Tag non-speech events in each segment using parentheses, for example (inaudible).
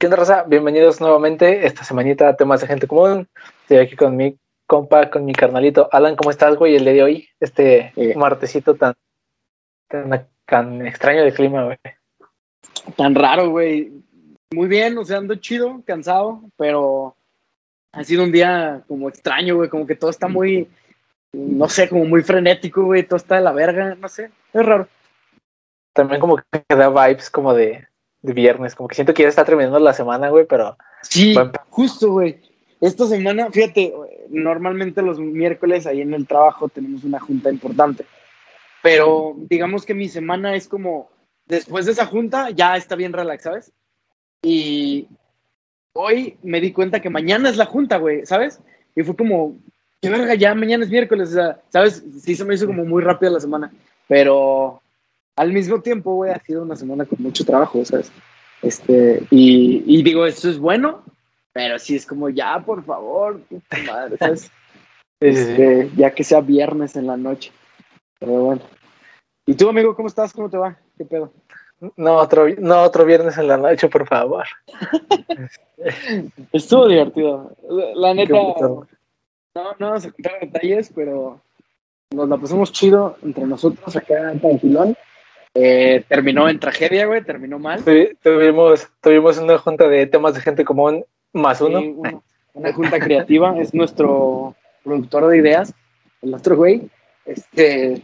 ¿Qué onda, raza? Bienvenidos nuevamente esta semanita a temas de gente común. Estoy aquí con mi compa, con mi carnalito. Alan, ¿cómo estás, güey? El día de hoy, este Eh. martesito tan, tan, tan extraño de clima, güey. Tan raro, güey. Muy bien, o sea, ando chido, cansado, pero ha sido un día como extraño, güey, como que todo está muy, no sé, como muy frenético, güey, todo está de la verga, no sé, es raro. También como que da vibes como de, de viernes, como que siento que ya está terminando la semana, güey, pero Sí, justo, güey. Esta semana, fíjate, normalmente los miércoles ahí en el trabajo tenemos una junta importante, pero digamos que mi semana es como, después de esa junta ya está bien relax, ¿sabes? Y hoy me di cuenta que mañana es la junta, güey, ¿sabes? Y fue como, qué verga, ya mañana es miércoles, o sea, ¿sabes? Sí se me hizo como muy rápida la semana, pero al mismo tiempo, güey, ha sido una semana con mucho trabajo, ¿sabes? Este, y, y digo, eso es bueno, pero sí es como, ya, por favor, puta madre, ¿sabes? (laughs) sí. Este, ya que sea viernes en la noche. Pero bueno. ¿Y tú, amigo, cómo estás? ¿Cómo te va? ¿Qué pedo? No, otro, no otro viernes en la noche, por favor. (laughs) Estuvo divertido. La neta, no, no vamos a contar detalles, pero nos la pasamos chido entre nosotros acá en Tranquilón. Eh, terminó en tragedia, güey, terminó mal. Tuvi- Tuvimos, tuvimos una junta de temas de gente común más uno. Sí, una, una junta creativa, es nuestro productor de ideas, el otro güey. Este,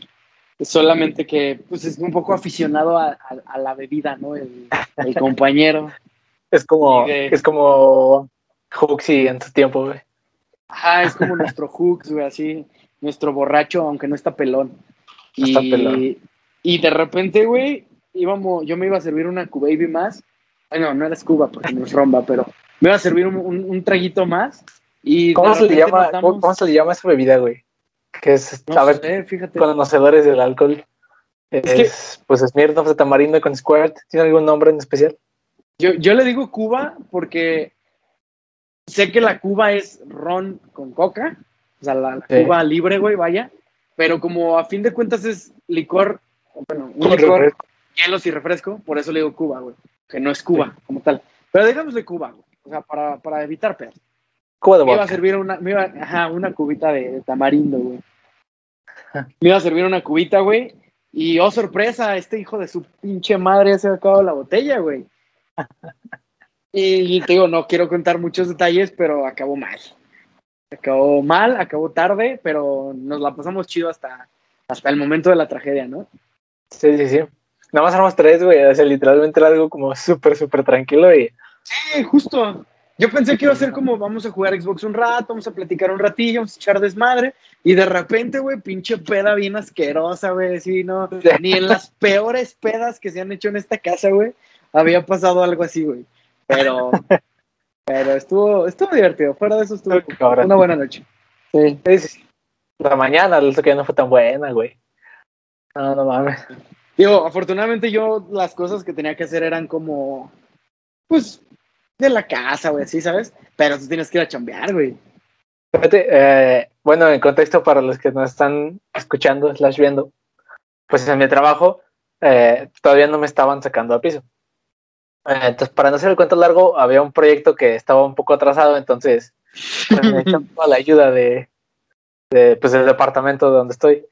solamente que pues es un poco aficionado a, a- a la bebida, ¿no? El, el compañero. Es como, de- es como Huxley en su tiempo, güey. Ajá, es como nuestro hooks, güey, así, nuestro borracho, aunque no está pelón. No Y, está pelón. Y de repente, güey, íbamos, yo me iba a servir una Q-Baby más. Ay, no, no era Cuba porque no es romba, pero me iba a servir un, un- un traguito más. Y ¿Cómo se, le llama, notamos- ¿cómo, se le llama esa bebida, güey? Que es, No a ver, sé, fíjate. conocedores del alcohol. Es, que- pues Smirnoff de tamarindo con Squirt. ¿Tiene algún nombre en especial? Yo, yo le digo Cuba porque sé que la Cuba es ron con coca, o sea, la, la Sí. Cuba libre, güey, vaya, pero como a fin de cuentas es licor, bueno, un licor, hielos y refresco, por eso le digo Cuba, güey, que no es Cuba como tal. Pero digámosle Cuba, güey, o sea, para, para evitar pedos. Cuba de Me iba a servir una, me iba, ajá, una cubita de, de tamarindo, güey. Me iba a servir una cubita, güey. Y oh, sorpresa, este hijo de su pinche madre se ha acabado la botella, güey. Y te digo, no quiero contar muchos detalles, pero acabó mal. Acabó mal, acabó tarde, pero nos la pasamos chido hasta, hasta el momento de la tragedia, ¿no? Sí, sí, sí. Nada más éramos tres, güey. O sea, literalmente era algo como súper, súper tranquilo y Sí, justo. Yo pensé que iba a ser como vamos a jugar Xbox un rato, vamos a platicar un ratillo, vamos a echar desmadre. Y de repente, güey, pinche peda bien asquerosa, güey. Sí, no. (laughs) Ni en las peores pedas que se han hecho en esta casa, güey, había pasado algo así, güey. Pero, pero estuvo, estuvo divertido. Fuera de eso estuvo cabrón. una buena noche. Sí. La mañana, lo que no fue tan buena, güey. No, no mames. Digo, afortunadamente yo las cosas que tenía que hacer eran como, pues, de la casa, güey, así, ¿sabes? Pero tú tienes que ir a chambear, güey. Eh, bueno, en contexto para los que nos están escuchando, slash viendo, pues en mi trabajo eh, todavía no me estaban sacando al piso. Eh, entonces, para no hacer el cuento largo, había un proyecto que estaba un poco atrasado, entonces pues, necesitaba toda la ayuda de, de, pues, del departamento donde estoy.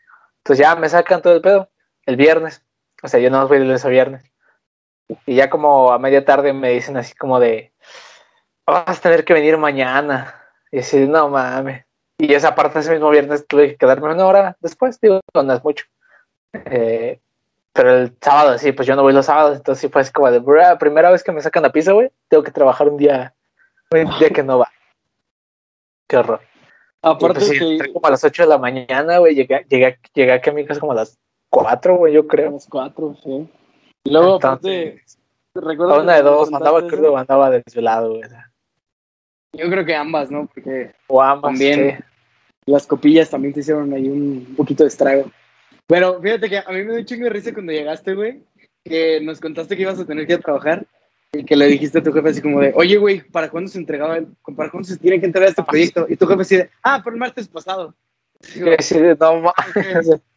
Entonces ya me sacan todo el pedo el viernes. O sea, yo no voy de lunes a viernes. Y ya como a media tarde me dicen así como de, vas a tener que venir mañana. Y así, no mames. Y esa parte ese mismo viernes tuve que quedarme una hora después, digo, no es mucho. Eh, pero el sábado, sí, pues yo no voy los sábados, entonces sí como de, "Bra, primera vez que me sacan a pizza, güey, tengo que trabajar un día, un día que no va. Qué horror. Aparte pues, que entré como a las 8 de la mañana, güey, llegué, llegué, llegué aquí a mi casa como a las 4, güey, yo a creo. las cuatro, sí. Y luego, aparte, Entonces, recuerdo a una de dos, andaba contaste crudo o andaba desvelado, güey. Yo creo que ambas, ¿no? Porque O ambas, También. sí. las copillas también te hicieron ahí un poquito de estrago. Pero fíjate que a mí me dio un chingo de risa cuando llegaste, güey, que nos contaste que ibas a tener que ir a trabajar y que le dijiste a tu jefe así como de, oye, güey, ¿para cuándo se entregaba, el, para cuándo se tiene que entregar este proyecto? Y tu jefe así de, ah, pero el martes pasado. Digo, Sí, no mames. (laughs)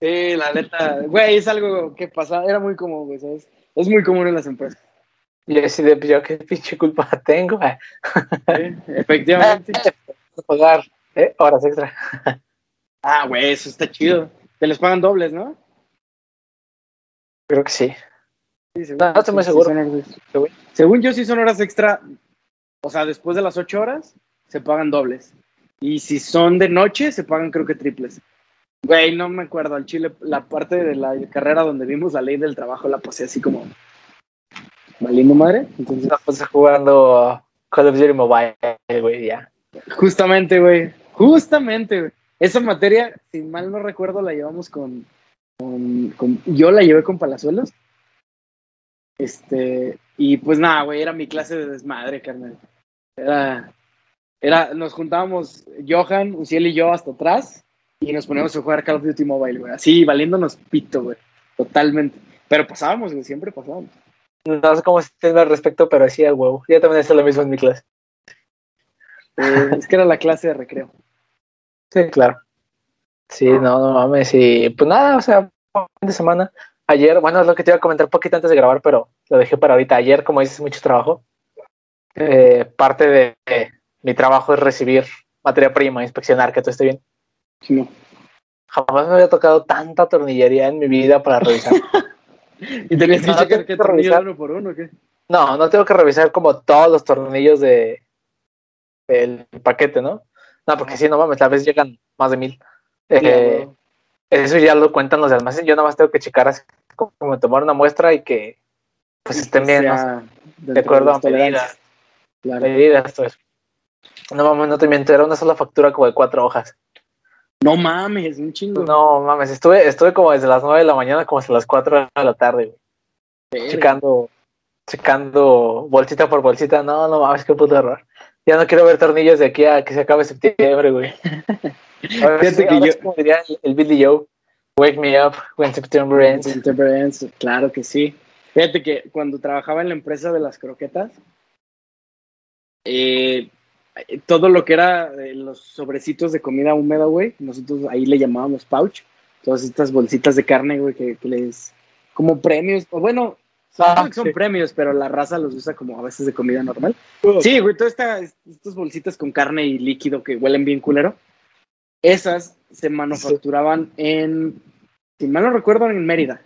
Sí, la neta, güey, es algo que pasa, era muy común, güey, ¿sabes? Es muy común en las empresas. Y así de, yo qué pinche culpa (laughs) tengo. Sí, efectivamente. (laughs) Pagar eh, horas extra. Ah, güey, eso está chido. Te les pagan dobles, ¿no? Creo que sí. Sí, según, No, estoy muy sí, seguro. sí. Según yo, sí son horas extra. O sea, después de las ocho horas, se pagan dobles. Y si son de noche, se pagan creo que triples. Güey, no me acuerdo. Al Chile, la parte de la carrera donde vimos la ley del trabajo la pasé así como. Valiendo madre. Entonces, Estamos jugando Call of Duty Mobile, güey, ya. justamente, güey. Justamente, güey. Esa materia, si mal no recuerdo, la llevamos con. con- con- yo la llevé con Palazuelos. Este. Y pues nada, güey, era mi clase de desmadre, carnal. Era. Era, nos juntábamos Johan, Uciel y yo hasta atrás y nos poníamos a jugar Call of Duty Mobile, güey. Así, valiéndonos pito, güey. Totalmente. Pero pasábamos, güey, siempre pasábamos. No sé cómo se entiende al respecto, pero sí, huevo. Yo también hacía lo mismo en mi clase. Eh, es que era la clase de recreo. Sí, claro. Sí, no, no mames. Y pues nada, o sea, fin de semana. Ayer, bueno, es lo que te iba a comentar un poquito antes de grabar, pero lo dejé para ahorita. Ayer, como dices, mucho trabajo. Eh, parte de, mi trabajo es recibir materia prima, inspeccionar que todo esté bien. Sí, no. Jamás me había tocado tanta tornillería en mi vida para revisar. (laughs) ¿Y tenías que No, no tengo qué que revisar. uno por uno, o ¿qué? No, no tengo que revisar como todos los tornillos de del paquete, ¿no? No, porque si no mames, a veces llegan más de mil. Eh. Eso ya lo cuentan los de almacén. Yo nada más tengo que checar así como tomar una muestra y que pues estén bien, ¿no? De acuerdo a medidas, Claro. medidas, eso. No mames, no te miento, era una sola factura como de cuatro hojas. No mames, un chingo. No mames, estuve, estuve como desde las nueve de la mañana como hasta las cuatro de la tarde, güey, checando, checando bolsita por bolsita. No, no mames, qué puto error. Ya no quiero ver tornillos de aquí a que se acabe septiembre, güey. (laughs) Ahora Fíjate sí, que ahora yo- como diría el, el Billy Joe, wake me up when September ends. Interference, claro que sí. Fíjate que cuando trabajaba en la empresa de las croquetas, eh, todo lo que era eh, los sobrecitos de comida húmeda, güey, nosotros ahí le llamábamos pouch, todas estas bolsitas de carne, güey, que, que les como premios, o bueno, son, Ah, son sí. premios, pero la raza los usa como a veces de comida normal. Sí, güey, todas estas bolsitas con carne y líquido que huelen bien culero, esas se manufacturaban en, si mal no recuerdo, en Mérida.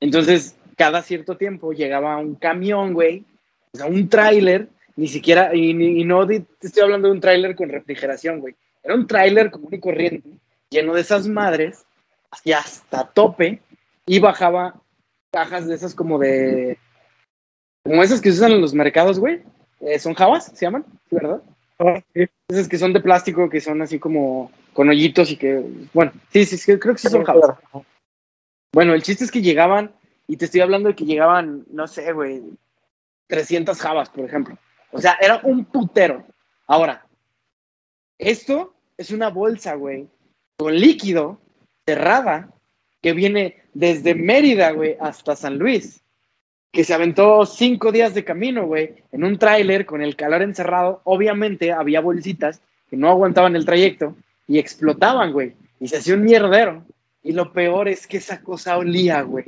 Entonces, cada cierto tiempo llegaba un camión, güey, o sea, un tráiler, ni siquiera, y, no te estoy hablando de un tráiler con refrigeración, güey. Era un tráiler común y corriente, lleno de esas madres, y hasta tope, y bajaba cajas de esas como de, como esas que se usan en los mercados, güey. Eh, ¿Son jabas? ¿Se llaman? ¿Sí, ¿Verdad? Esas que son de plástico, que son así como con hoyitos y que, bueno, sí, sí, sí, creo que sí son jabas. Bueno, el chiste es que llegaban, y te estoy hablando de que llegaban, no sé, güey, 300 jabas, por ejemplo. O sea, era un putero. Ahora, esto es una bolsa, güey, con líquido, cerrada, que viene desde Mérida, güey, hasta San Luis. Que se aventó cinco días de camino, güey, en un tráiler con el calor encerrado. Obviamente había bolsitas que no aguantaban el trayecto y explotaban, güey. Y se hacía un mierdero. Y lo peor es que esa cosa olía, güey.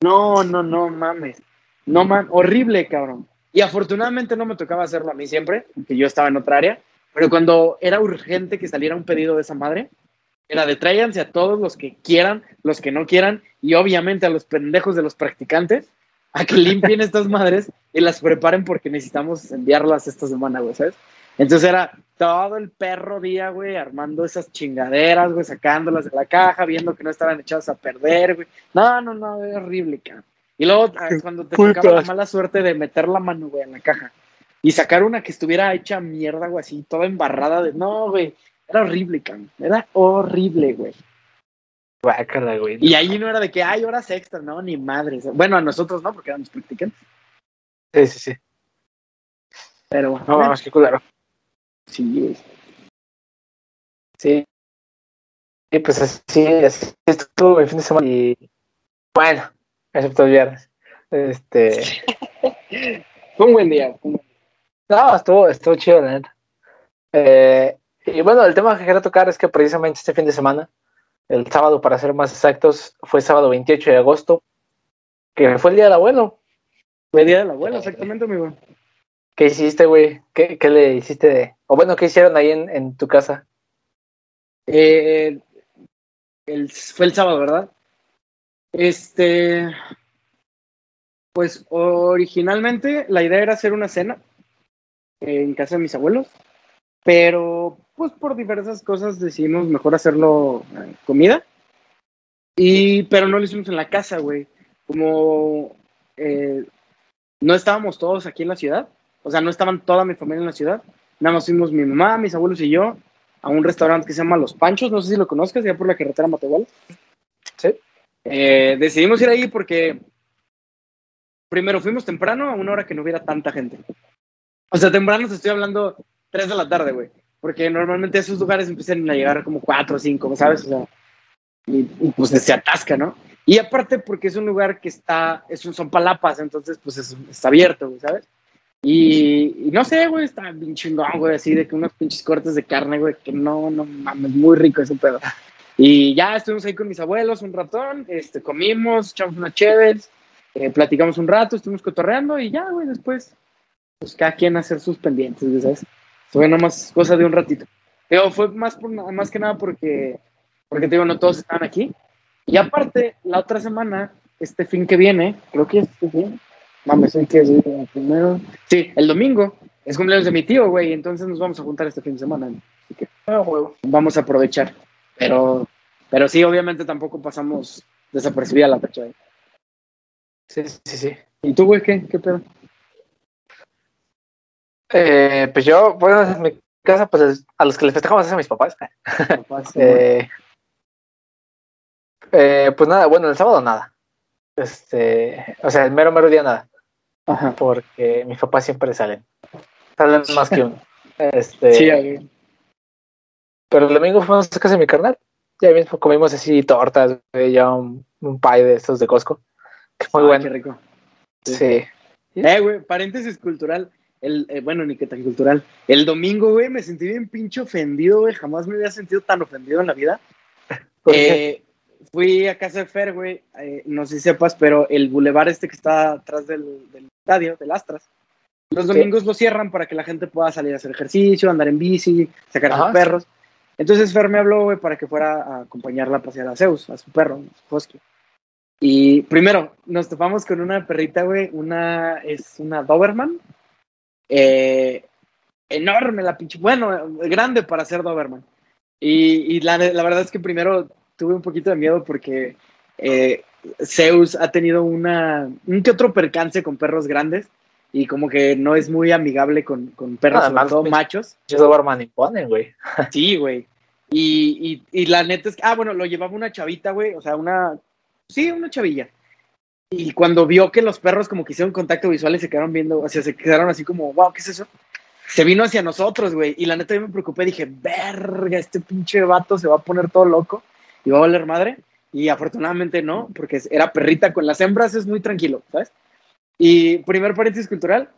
No, no, no mames. No man, horrible, cabrón. Y afortunadamente no me tocaba hacerlo a mí siempre, porque yo estaba en otra área. Pero cuando era urgente que saliera un pedido de esa madre, era de tráiganse a todos los que quieran, los que no quieran, y obviamente a los pendejos de los practicantes, a que limpien estas madres y las preparen porque necesitamos enviarlas esta semana, güey, ¿sabes? Entonces era todo el perro día, güey, armando esas chingaderas, güey, sacándolas de la caja, viendo que no estaban echadas a perder, güey. No, no, no, es horrible, cabrón. Y luego ah, cuando te tocaba la mala suerte de meter la mano, güey, en la caja y sacar una que estuviera hecha mierda, güey, así, toda embarrada de... No, güey, era horrible, cabrón. Era horrible, güey. Güey. Y ahí no era de que hay horas extra, no, ni madres. Bueno, a nosotros no, porque éramos practicantes. Sí, sí, sí. Pero bueno, No mames, qué culero. sí. Sí. Y pues así, así estuvo mi fin de semana. Y bueno, excepto el viernes. Este. (laughs) Fue un buen día. No, estuvo, estuvo chido, la neta. Eh, y bueno, el tema que quería tocar es que precisamente este fin de semana, el sábado para ser más exactos, fue sábado 28 de agosto, que fue el día del abuelo. Fue día del abuelo, exactamente, amigo. ¿Qué hiciste, güey? ¿Qué, ¿Qué, le hiciste de.? O bueno, ¿qué hicieron ahí en, en tu casa? Eh, el, fue el sábado, ¿verdad? Este. Pues originalmente la idea era hacer una cena en casa de mis abuelos, pero pues por diversas cosas decidimos mejor hacerlo eh, comida. Y, pero no lo hicimos en la casa, güey. Como eh, no estábamos todos aquí en la ciudad, o sea, no estaban toda mi familia en la ciudad, nada más fuimos mi mamá, mis abuelos y yo a un restaurante que se llama Los Panchos, no sé si lo conozcas, ya por la carretera Matehuala. Sí. Eh, decidimos ir ahí porque primero fuimos temprano a una hora que no hubiera tanta gente. O sea, temprano te estoy hablando 3 de la tarde, güey. Porque normalmente esos lugares empiezan a llegar como 4 o 5, ¿sabes? O sea, y, pues se atasca, ¿no? Y aparte porque es un lugar que está, es un, son palapas, entonces pues es, está abierto, ¿sabes? Y, y, no sé, güey, está bien chingón, güey, así de que unos pinches cortes de carne, güey, que no, no mames, muy rico ese pedo. Y ya estuvimos ahí con mis abuelos un ratón, este, comimos, echamos unas chéves, eh, platicamos un rato, estuvimos cotorreando y ya, güey, después, pues cada quien hacer sus pendientes, ¿sabes? Fue nomás cosa de un ratito. Pero fue más, por, más que nada porque, porque te digo, no todos estaban aquí. Y aparte, la otra semana, este fin que viene, creo que este fin, mames, hay que el primero. Sí, el domingo es cumpleaños de mi tío, güey, entonces nos vamos a juntar este fin de semana. Así que Ah, vamos a aprovechar. Pero, pero sí, obviamente tampoco pasamos desapercibida la fecha. ¿eh? Sí, sí, sí. ¿Y tú, güey, qué, qué pedo? Eh, pues yo, bueno, en mi casa, pues a los que les festejamos es a mis papás. Papás, Eh, eh, pues nada, bueno, el sábado nada. Este, o sea, el mero mero día nada. Ajá. Porque mis papás siempre salen. Salen más que uno. Este, Sí, güey. pero el domingo fuimos a casa de mi carnal. Ya mismo comimos así tortas, ya un, un pie de estos de Costco. Que muy Ah, bueno. Qué rico. Sí. Eh, güey, paréntesis cultural. El, eh, bueno, ni que tan cultural. El domingo, güey, me sentí bien pinche ofendido, güey. Jamás me había sentido tan ofendido en la vida. (laughs) Eh, fui a casa de Fer, güey. eh, no sé si sepas, pero el bulevar este que está atrás del, del estadio, del Astras, los Sí. domingos lo cierran para que la gente pueda salir a hacer ejercicio, andar en bici, sacar a Ajá. sus perros. Entonces Fer me habló, güey, para que fuera a acompañarla a pasear a Zeus, a su perro, a su husky. Y primero, nos topamos con una perrita, güey, una, es una Doberman, eh, enorme la pinche, bueno, grande para ser Doberman. Y, y la, la verdad es que primero tuve un poquito de miedo porque eh, Zeus ha tenido una, un que otro percance con perros grandes y como que no es muy amigable con, con perros, sobre más todo pinche- machos. Doberman imponen, güey. (laughs) Sí, güey. Y, y, y la neta es que, ah, bueno, lo llevaba una chavita, güey, o sea, una, sí, una chavilla. Y cuando vio que los perros como que hicieron contacto visual y se quedaron viendo, o sea, se quedaron así como, wow, ¿qué es eso? Se vino hacia nosotros, güey. Y la neta yo me preocupé, dije, verga, este pinche vato se va a poner todo loco y va a valer madre. Y afortunadamente no, porque era perrita con las hembras, es muy tranquilo, ¿sabes? Y primer paréntesis cultural,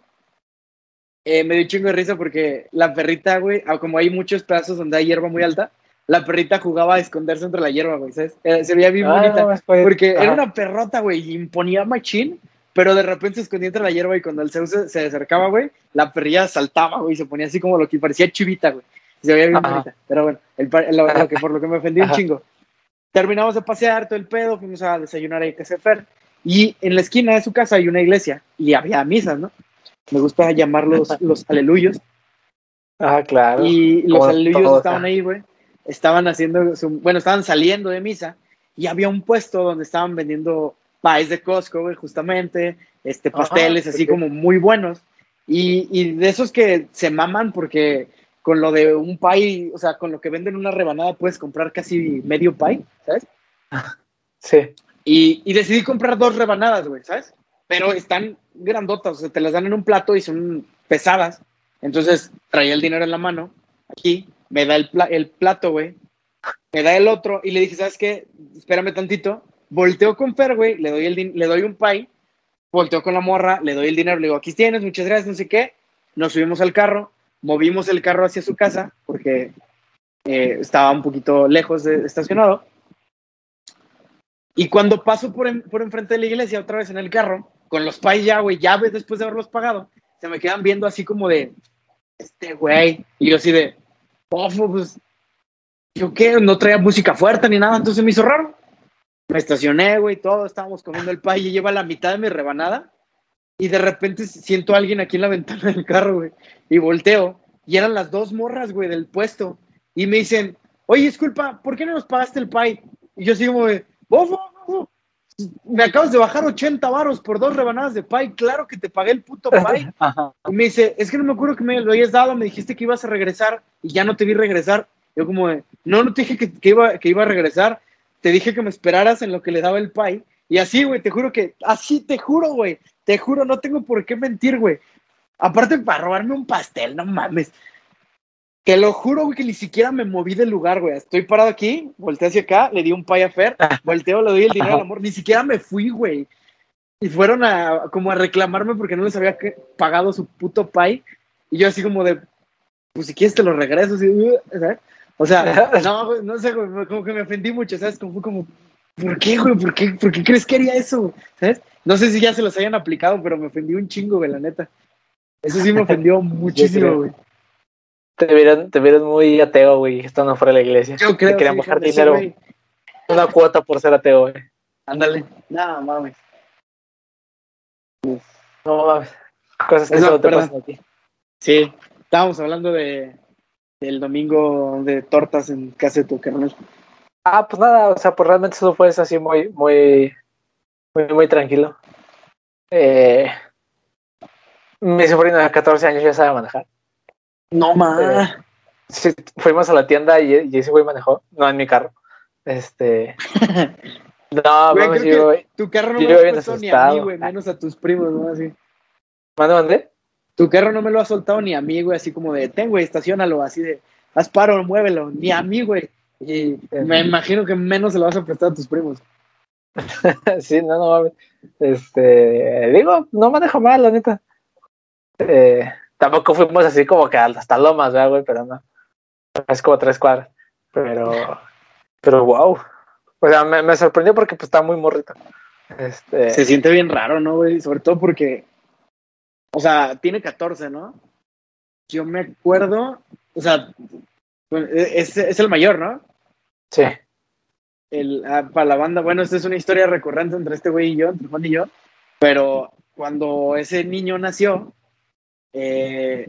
eh, me dio un chingo de risa porque la perrita, güey, ah, como hay muchos pedazos donde hay hierba muy alta, la perrita jugaba a esconderse entre la hierba, güey, ¿sabes? Eh, se veía bien Ah, bonita. no, fue- Porque era una perrota, güey, y imponía machín, pero de repente se escondía entre la hierba y cuando el Zeus se, se acercaba, güey, la perrilla saltaba, güey, y se ponía así como lo que parecía chivita, güey. Se veía bien Ajá. bonita. Pero bueno, el, lo, lo que, por lo que me ofendí un chingo. Terminamos de pasear todo el pedo, fuimos a desayunar ahí de Fer, y en la esquina de su casa hay una iglesia, y había misas, ¿no? Me gusta llamarlos los aleluyos. Ah, claro. Y los aleluyos estaban ajá. ahí, güey. Estaban haciendo, su- bueno, estaban saliendo de misa y había un puesto donde estaban vendiendo pies de Costco, güey, justamente, este, Ajá, pasteles así ok. como muy buenos. Y, y de esos que se maman porque con lo de un pie, o sea, con lo que venden una rebanada puedes comprar casi medio pie, ¿sabes? Sí. Y, y decidí comprar dos rebanadas, güey, ¿sabes? Pero están grandotas, o sea, te las dan en un plato y son pesadas. Entonces traía el dinero en la mano, aquí, me da el, el plato, güey, me da el otro y le dije, ¿sabes qué? Espérame tantito. Volteo con Fer, güey, le doy, el le doy un pay, volteo con la morra, le doy el dinero, le digo, aquí tienes, muchas gracias, no sé qué. Nos subimos al carro, movimos el carro hacia su casa porque eh, estaba un poquito lejos de estacionado. Y cuando paso por, por enfrente de la iglesia, otra vez en el carro, con los pais ya, güey, ya después de haberlos pagado, se me quedan viendo así como de, este güey, y yo así de, pofo, pues, yo qué, no traía música fuerte ni nada, entonces me hizo raro. Me estacioné, güey, todo, estábamos comiendo el pay y lleva la mitad de mi rebanada y de repente siento a alguien aquí en la ventana del carro, güey, y volteo y eran las dos morras, güey, del puesto y me dicen, oye, disculpa, ¿por qué no nos pagaste el pay? Y yo sigo de, bofo, bofo, me acabas de bajar 80 varos por dos rebanadas de pay, claro que te pagué el puto (laughs) pay. Y me dice, es que no me acuerdo que me lo hayas dado, me dijiste que ibas a regresar y ya no te vi regresar. Yo como, de, no, no te dije que, iba, que iba a regresar, te dije que me esperaras en lo que le daba el pay. Y así, güey, te juro que, así te juro, güey, te juro, no tengo por qué mentir, güey. Aparte, para robarme un pastel, no mames. Te lo juro, güey, que ni siquiera me moví del lugar, güey. Estoy parado aquí, volteé hacia acá, le di un pay a Fer, volteo, le doy el dinero al amor. Ni siquiera me fui, güey. Y fueron a, como a reclamarme porque no les había pagado su puto pay. Y yo así como de, pues si quieres te lo regreso. ¿sabes? O sea, no, no sé, güey, como que me ofendí mucho, ¿sabes? Como fue como, ¿por qué, güey? ¿Por qué, ¿Por qué crees que haría eso? ¿Sabes? No sé si ya se los hayan aplicado, pero me ofendí un chingo, güey, la neta. Eso sí me (laughs) ofendió muchísimo, güey. Te vieron, te vieron muy ateo, güey, estando fuera de la iglesia. Yo creo, te querían bajar dinero. una cuota por ser ateo, güey. Ándale. No, mames. No mames. Cosas que solo te pasan a ti. Sí, estábamos hablando de del domingo de tortas en casa de tu carnal. Ah, pues nada, o sea, pues realmente eso fue así muy, muy, muy, muy tranquilo. Eh, mi sobrino de 14 años ya sabe manejar. No más. sí, fuimos a la tienda y, y ese güey manejó, no en mi carro. Este. (laughs) no, güey, yo, tu carro no me lo ha soltado ni a mí, güey, menos a tus primos, ¿no? Así. ¿Mande, mande? Tu carro no me lo ha soltado ni a mí, güey, así como de, ten, güey, estacionalo, así de, haz paro, muévelo, ni a mí, güey. Y me imagino que menos se lo vas a prestar a tus primos. (laughs) sí, no, no mames. Este, digo, no manejo mal, la neta. Eh, tampoco fuimos así como que hasta Lomas, güey? Pero no. Es como tres cuadras. Pero, pero wow. O sea, me, sorprendió porque pues está muy morrito. Este... Se siente bien raro, ¿no, güey? Sobre todo porque, o sea, tiene 14, ¿no? Yo me acuerdo, o sea, es, es el mayor, ¿no? Sí. El, ah, para la banda, bueno, esta es una historia recurrente entre este güey y yo, entre Juan y yo, pero cuando ese niño nació, eh,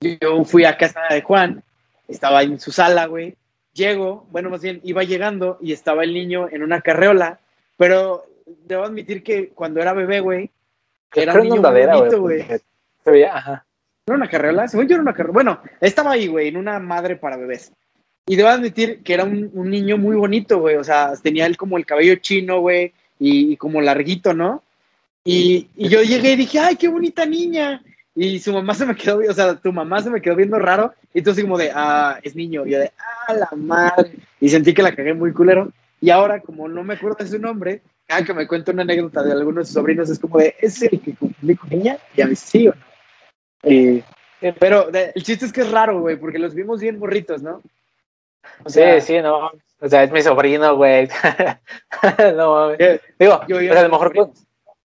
yo fui a casa de Juan, estaba en su sala, güey. Llego, bueno, más bien iba llegando y estaba el niño en una carreola, pero debo admitir que cuando era bebé, güey, era un niño bonito, güey. Se veía, ajá. ¿No era una carreola? Según yo era una carreola. Bueno, estaba ahí, güey, en una madre para bebés. Y debo admitir que era un, niño muy bonito, güey. O sea, tenía él como el cabello chino, güey, y, y, como larguito, ¿no? Y, y, yo llegué y dije, ay, qué bonita niña. Y su mamá se me quedó, o sea, tu mamá se me quedó viendo raro. Y tú así como de, ah, es niño. Y yo de, ah, la madre. Y sentí que la cagué muy culero. Y ahora, como no me acuerdo de su nombre, cada que me cuento una anécdota de alguno de sus sobrinos, es como de, ¿es el que cumplí con ella? Y a mí sí o no. pero el chiste es que es raro, güey, porque los vimos bien morritos, ¿no? sí, sí, no. O sea, es mi sobrino, güey. (laughs) no mames. Digo, yo, yo, a lo mejor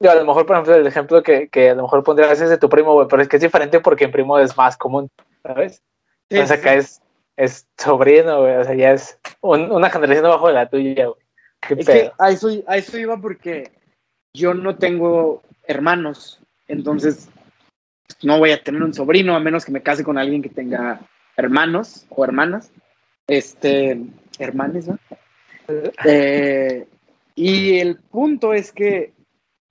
a lo mejor, por ejemplo, el ejemplo que, que a lo mejor pondrías es de tu primo, güey, pero es que es diferente porque en primo es más común, ¿sabes? Sí, Entonces acá es, es sobrino, güey, o sea, ya es una generación abajo de la tuya, güey. es que a eso, a eso iba porque yo no tengo hermanos, entonces no voy a tener un sobrino a menos que me case con alguien que tenga hermanos o hermanas, este, hermanes, ¿no? (laughs) Eh, y el punto es que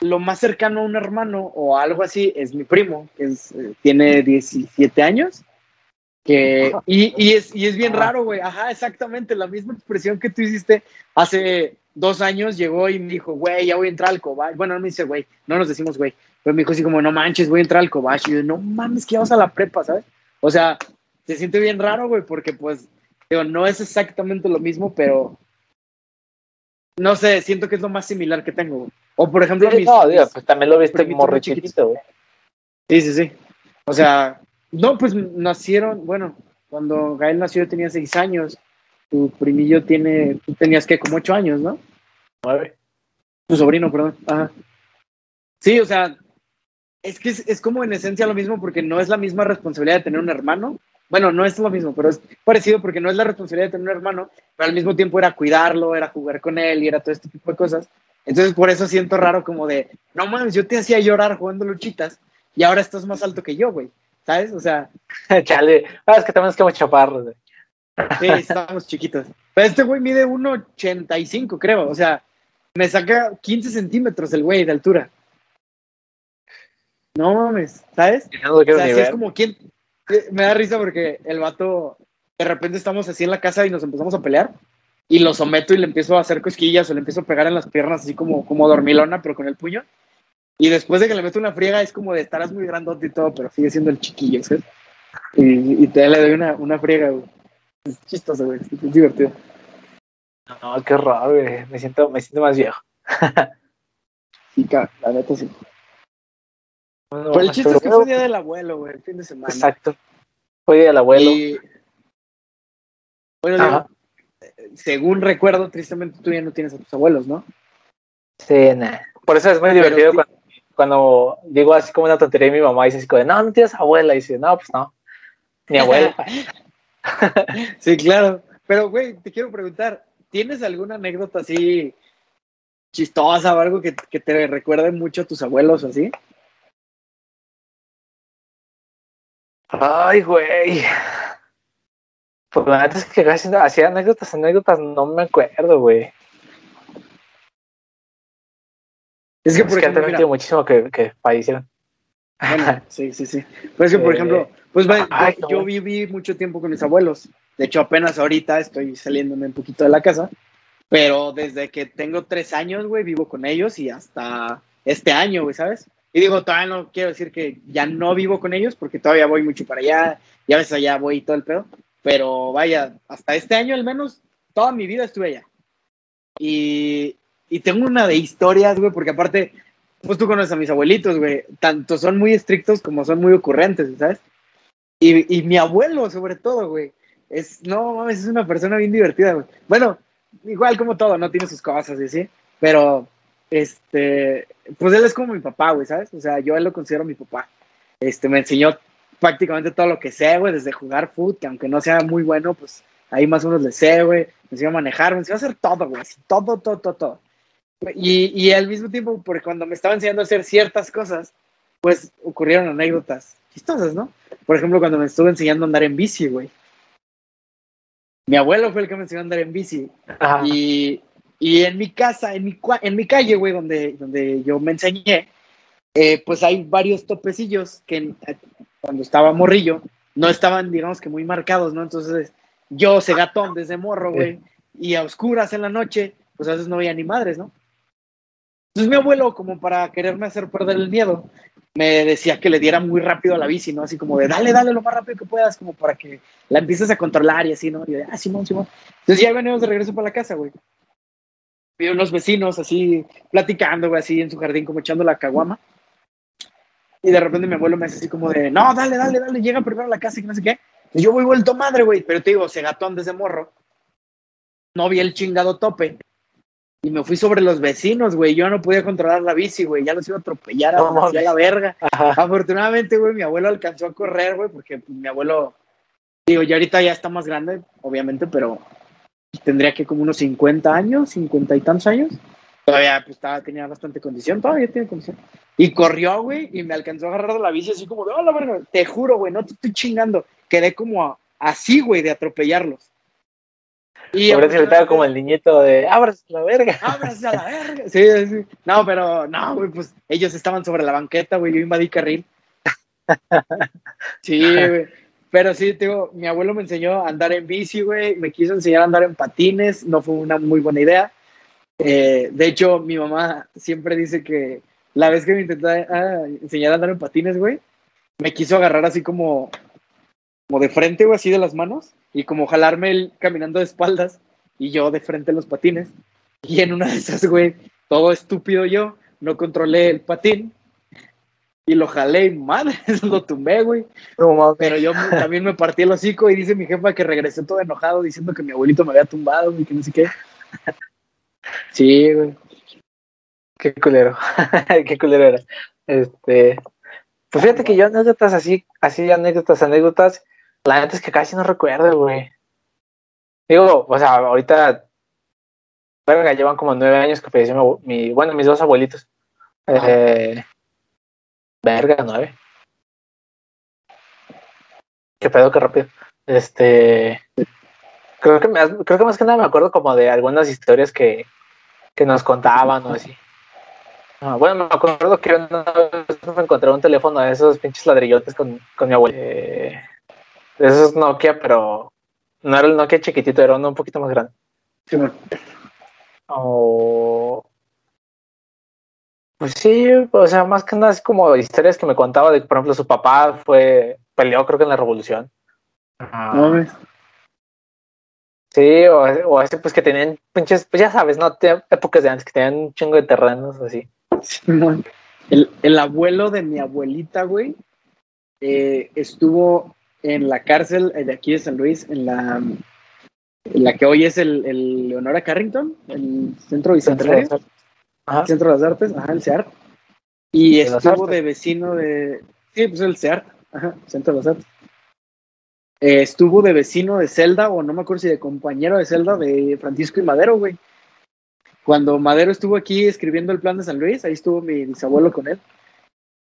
lo más cercano a un hermano o algo así es mi primo, que es, eh, tiene 17 años. Que, y, y, es, y es bien raro, güey. Ajá, exactamente, la misma expresión que tú hiciste hace dos años llegó y me dijo, güey, ya voy a entrar al Cobach. Bueno, no me dice, güey, no nos decimos, güey. Pero me dijo así como, no manches, voy a entrar al Cobach. Y yo, no mames, que vamos a la prepa, ¿sabes? O sea, se siente bien raro, güey, porque pues, digo, no es exactamente lo mismo, pero no sé, siento que es lo más similar que tengo, güey. O por ejemplo, no, Dios, pues también lo viste morro chiquito, güey. Sí, sí, sí. O sea, no, pues nacieron, bueno, cuando Gael nació yo tenía seis años. Tu primillo tiene, tú tenías que como ocho años, ¿no? Nueve. Tu sobrino, perdón. Ajá. Sí, o sea, es que es, como en esencia lo mismo porque no es la misma responsabilidad de tener un hermano. Bueno, no es lo mismo, pero es parecido porque no es la responsabilidad de tener un hermano, pero al mismo tiempo era cuidarlo, era jugar con él y era todo este tipo de cosas. Entonces por eso siento raro como de, no mames, yo te hacía llorar jugando luchitas y ahora estás más alto que yo, güey. ¿Sabes? O sea... (laughs) Chale, ah, es que también es como chaparros, güey. Sí, estábamos chiquitos. Pero este güey mide 1,85, creo. O sea, me saca 15 centímetros el güey de altura. No mames, ¿sabes? o sea, es como quien. Me da risa porque el vato, de repente estamos así en la casa y nos empezamos a pelear. Y lo someto y le empiezo a hacer cosquillas o le empiezo a pegar en las piernas así como, como dormilona, pero con el puño. Y después de que le meto una friega es como de estarás muy grandote y todo, pero sigue siendo el chiquillo, ¿sabes? Y, te le doy una, una friega, güey. Es chistoso, güey. Es divertido. No, qué raro, güey. Me siento, me siento más viejo. (laughs) sí, la neta sí. Pero el chiste es que fue día del abuelo, güey, el fin de semana. Exacto. Fue día del abuelo. Y... Bueno, según recuerdo, tristemente tú ya no tienes a tus abuelos, ¿no? Sí, por eso es muy divertido cuando, digo así como una tontería y mi mamá dice así como, no, no tienes abuela. Y dice, no, pues no, mi abuela. (laughs) sí, claro. Pero, güey, te quiero preguntar, ¿tienes alguna anécdota así chistosa o algo que, que te recuerde mucho a tus abuelos así? Ay, güey. Pues la neta es que casi hacía anécdotas, anécdotas, no me acuerdo, güey. Es que, por ejemplo, mira, muchísimo que, que fallecieron. (laughs) sí, sí, sí. Pues que, por ejemplo, pues yo, viví mucho tiempo con mis abuelos. De hecho, apenas ahorita estoy saliéndome un poquito de la casa. Pero desde que tengo tres años, güey, vivo con ellos y hasta este año, güey, ¿sabes? Y digo, todavía no quiero decir que ya no vivo con ellos, porque todavía voy mucho para allá, y a veces allá voy y todo el pedo. Pero vaya, hasta este año al menos, toda mi vida estuve allá. Y, y tengo una de historias, güey, porque aparte, pues tú conoces a mis abuelitos, güey, tanto son muy estrictos como son muy ocurrentes, ¿sabes? Y, y mi abuelo, sobre todo, güey, es, no mames, es una persona bien divertida, güey. Bueno, igual como todo, no tiene sus cosas y así, pero este, pues él es como mi papá, güey, ¿sabes? O sea, yo él lo considero mi papá. Este, me enseñó prácticamente todo lo que sé, güey, desde jugar fútbol, que aunque no sea muy bueno, pues ahí más o menos le sé, güey. Me enseñó a manejar, me enseñó a hacer todo, güey, todo, todo, todo, todo. Y, y al mismo tiempo, porque cuando me estaba enseñando a hacer ciertas cosas, pues ocurrieron anécdotas chistosas, ¿no? Por ejemplo, cuando me estuve enseñando a andar en bici, güey. Mi abuelo fue el que me enseñó a andar en bici. Y, y en mi casa, en mi, en mi calle, güey, donde, donde yo me enseñé, eh, pues hay varios topecillos que cuando estaba morrillo no estaban, digamos que muy marcados, ¿no? Entonces yo se gatón desde morro, güey, y a oscuras en la noche, pues a veces no veía ni madres, ¿no? Entonces mi abuelo, como para quererme hacer perder el miedo, me decía que le diera muy rápido a la bici, ¿no? Así como de, dale, dale lo más rápido que puedas, como para que la empieces a controlar y así, ¿no? Y yo, ah, Simón, Simón. Entonces ya venimos de regreso para la casa, güey vi unos vecinos así platicando, güey, así en su jardín, como echando la caguama. Y de repente mi abuelo me hace así como de, no, dale, dale, dale, llega primero a la casa y no sé qué. Y yo voy vuelto madre, güey, pero te digo, se gatón desde morro. No vi el chingado tope. Y me fui sobre los vecinos, güey. Yo no podía controlar la bici, güey. Ya los iba a atropellar a la verga. Afortunadamente, güey, mi abuelo alcanzó a correr, güey, porque pues, mi abuelo, digo, ya ahorita ya está más grande, obviamente, pero tendría que como unos 50 años, 50 y tantos años. Todavía pues, estaba, tenía bastante condición, todavía tiene condición. Y corrió, güey, y me alcanzó a agarrar de la bici así como de, hola, verga, te juro, güey, no te estoy chingando. Quedé como así, güey, de atropellarlos. Y ahora se estaba como el niñito de, ábrase la verga. Ábrase a la verga. Sí, sí. No, pero, no, güey, pues ellos estaban sobre la banqueta, güey, yo invadí carril. Sí, güey. Pero sí, digo, mi abuelo me enseñó a andar en bici, güey, me quiso enseñar a andar en patines, no fue una muy buena idea. Eh, de hecho, mi mamá siempre dice que la vez que me intentó ah, enseñar a andar en patines, güey, me quiso agarrar así como, como de frente, güey, así de las manos, y como jalarme él caminando de espaldas, y yo de frente en los patines. Y en una de esas, güey, todo estúpido yo, no controlé el patín, y lo jalé y madre, (laughs) lo tumbé, güey. Pero yo también me partí el hocico y dice mi jefa que regresé todo enojado diciendo que mi abuelito me había tumbado y que no sé qué. (laughs) Sí, güey. Qué culero. (laughs) qué culero era. Este, pues fíjate que yo anécdotas así, así anécdotas, anécdotas, la neta es que casi no recuerdo, güey. Digo, o sea, ahorita, verga, llevan como nueve años que falleció mi, bueno, mis dos abuelitos. Eh, verga, nueve. Qué pedo, qué rápido. Este, creo que, creo que más que nada me acuerdo como de algunas historias que, que nos contaban o así. Ah, bueno, me acuerdo que una vez me encontré un teléfono de esos pinches ladrillotes con, con mi abuelo. Eh, de esos Nokia, pero no era el Nokia chiquitito, era uno un poquito más grande. Sí, o... Pues sí, o sea, más que nada es como historias que me contaba de que, por ejemplo, su papá fue, peleó creo que en la revolución. Ah. Sí, o, o así pues que tenían pinches, pues ya sabes, ¿no? Épocas de antes que tenían un chingo de terrenos así. El, el, abuelo de mi abuelita, güey, eh, estuvo en la cárcel de aquí de San Luis, en la, en la que hoy es el, el Leonora Carrington, el centro bicentenario, centro de las artes, ajá, el CEART, y estuvo de vecino de, sí, pues el CEART, ajá, centro de las artes. Eh, estuvo de vecino de Zelda, o no me acuerdo si de compañero de Zelda de Francisco y Madero, güey. Cuando Madero estuvo aquí escribiendo el plan de San Luis, ahí estuvo mi bisabuelo con él.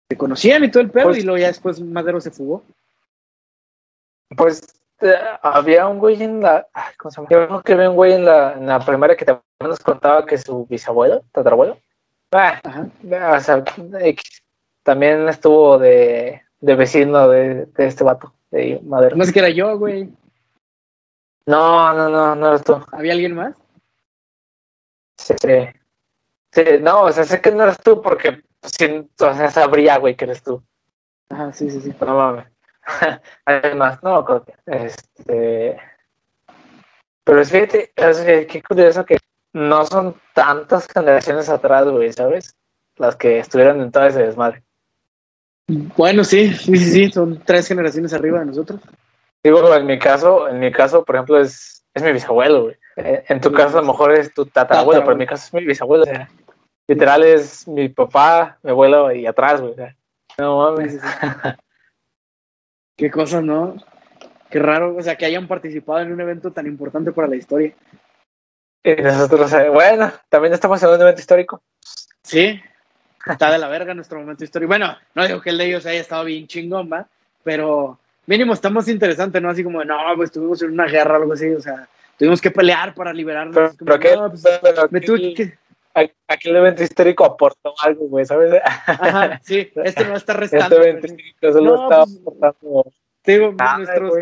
Se conocían y todo el pedo, pues y luego ya después Madero se fugó. Pues eh, había un güey en la. ¿Cómo se llama? Yo que había un güey en la, en la primaria que también nos contaba que su bisabuelo, tatarabuelo, ah, o sea, también estuvo de, de vecino de, de, este vato, de Madero. No sé que era yo, güey. No, no, no, no eras tú. ¿Había alguien más? Sí. Sí, no, o sea, sé que no eres tú porque si, o sea, sabría, güey, que eres tú. Ajá, sí, sí, sí. No mames. (laughs) Además, no, este. Pero fíjate, es que qué curioso que no son tantas generaciones atrás, güey, ¿sabes? Las que estuvieron en todo ese desmadre. Bueno, sí, sí, sí, sí, son tres generaciones arriba de nosotros. Digo, en mi caso, en mi caso, por ejemplo, es, es mi bisabuelo, güey. Eh, en tu caso a lo mejor es tu tatarabuelo, pero en mi caso es mi bisabuelo. O sea, (laughs) literal es mi papá, mi abuelo y atrás, güey. no mames. (laughs) Qué cosa, ¿no? Qué raro, o sea, que hayan participado en un evento tan importante para la historia. Y nosotros, eh, bueno, también estamos en un evento histórico. Sí, está de la verga nuestro momento histórico. Bueno, no digo que el de ellos haya estado bien chingón, ¿va? Pero mínimo estamos interesante, ¿no? Así como, no, pues estuvimos en una guerra o algo así, o sea, tuvimos que pelear para liberarnos. Pero, pero, aquel, pues, me tuve que... Aquel evento histórico aportó algo, güey, ¿sabes? Ajá, sí, (laughs) este no está restando. Este evento histórico solo no, estaba pues, aportando. Digo, nuestros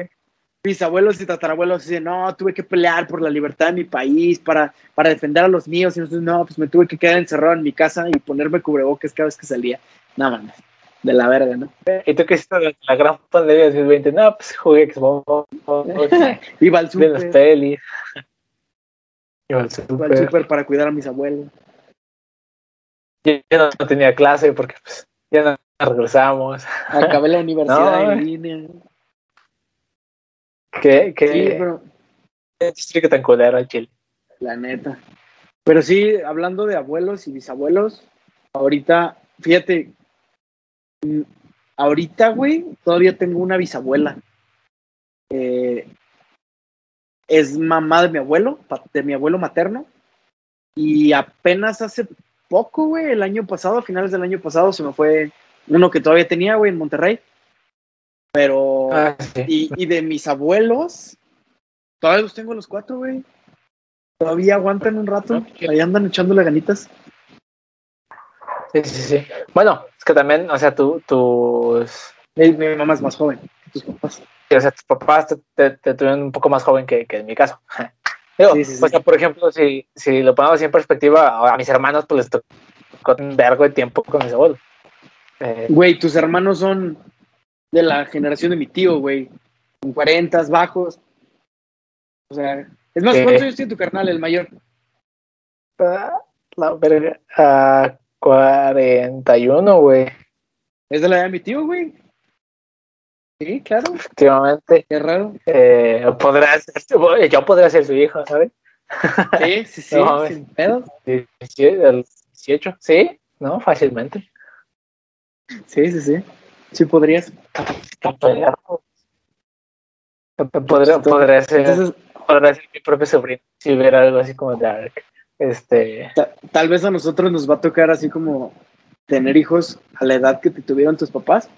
bisabuelos y tatarabuelos dicen, no, tuve que pelear por la libertad de mi país, para, para defender a los míos, y nosotros, no, pues me tuve que quedar encerrado en mi casa y ponerme cubrebocas cada vez que salía. Nada más de la verga, ¿no? ¿Y tú qué hiciste la gran pandemia de 2020? No, pues jugué Xbox. (laughs) Iba al super. las pelis. Iba al super. Iba al super para cuidar a mis abuelos. Yo, no tenía clase porque pues ya no regresamos. Acabé la (laughs) universidad en línea. ¿Qué? ¿Qué? Sí, pero... ¿Qué tan culero al chile? La neta. Pero sí, hablando de abuelos y bisabuelos, ahorita, fíjate, ahorita, güey, todavía tengo una bisabuela. Eh, es mamá de mi abuelo, de mi abuelo materno. Y apenas hace poco, güey, el año pasado, a finales del año pasado, se me fue uno que todavía tenía, güey, en Monterrey. Pero. Ah, y, de mis abuelos, todavía los tengo los cuatro, güey. Todavía aguantan un rato. Ahí andan echándole ganitas. Sí, sí, sí. Bueno, es que también, o sea, tú, tus... Mi, mamá es más joven que tus papás. Sí, o sea, tus papás te, te, tuvieron un poco más joven que, que en mi caso. (laughs) Digo, sí, sí, o sea, por ejemplo, si, si lo ponemos así en perspectiva, a mis hermanos pues les tocó un vergo de tiempo con mis abuelos. Eh, güey, tus hermanos son de la generación de mi tío, güey. Con 40 bajos. O sea, es más, ¿cuántos años tiene tu carnal, el mayor? Ah, la verga. Uh, 41, güey. ¿Es de la edad de mi tío, güey? Sí, claro. Efectivamente. Qué raro. Eh, podrá ser, yo podría ser su hijo, ¿sabes? Sí, sí, (laughs) sí, sin pedo. Sí, sí, 18, ¿sí? ¿No? Fácilmente. Sí, sí, sí. Sí podrías. Podría, podría, ser, podría ser mi propio sobrino si hubiera algo así como Dark. Este... Tal vez a nosotros nos va a tocar así como tener hijos a la edad que te tuvieron tus papás,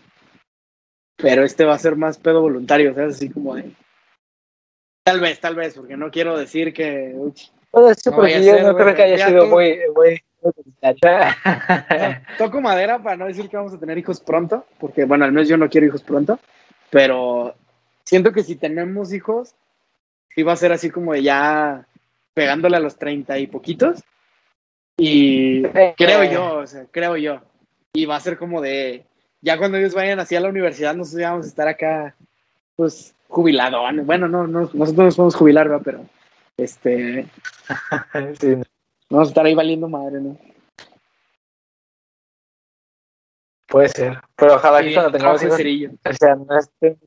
pero este va a ser más pedo voluntario, o sea, así como de... Tal vez, tal vez, porque no quiero decir que... Puede ser, porque yo no creo que haya sido muy, muy, (laughs) Toco madera para no decir que vamos a tener hijos pronto, porque bueno, al menos yo no quiero hijos pronto, pero siento que si tenemos hijos, sí va a ser así como ya pegándole a los treinta y poquitos. Y creo yo, o sea, creo yo. Y va a ser como de, ya cuando ellos vayan así a la universidad, nosotros vamos a estar acá, pues, jubilados. Bueno, no, no, nosotros nos podemos jubilar, ¿verdad? Pero, este, (laughs) vamos a estar ahí valiendo madre, ¿no? Puede ser, pero ojalá que cuando tengamos hijos, o sea, no estén,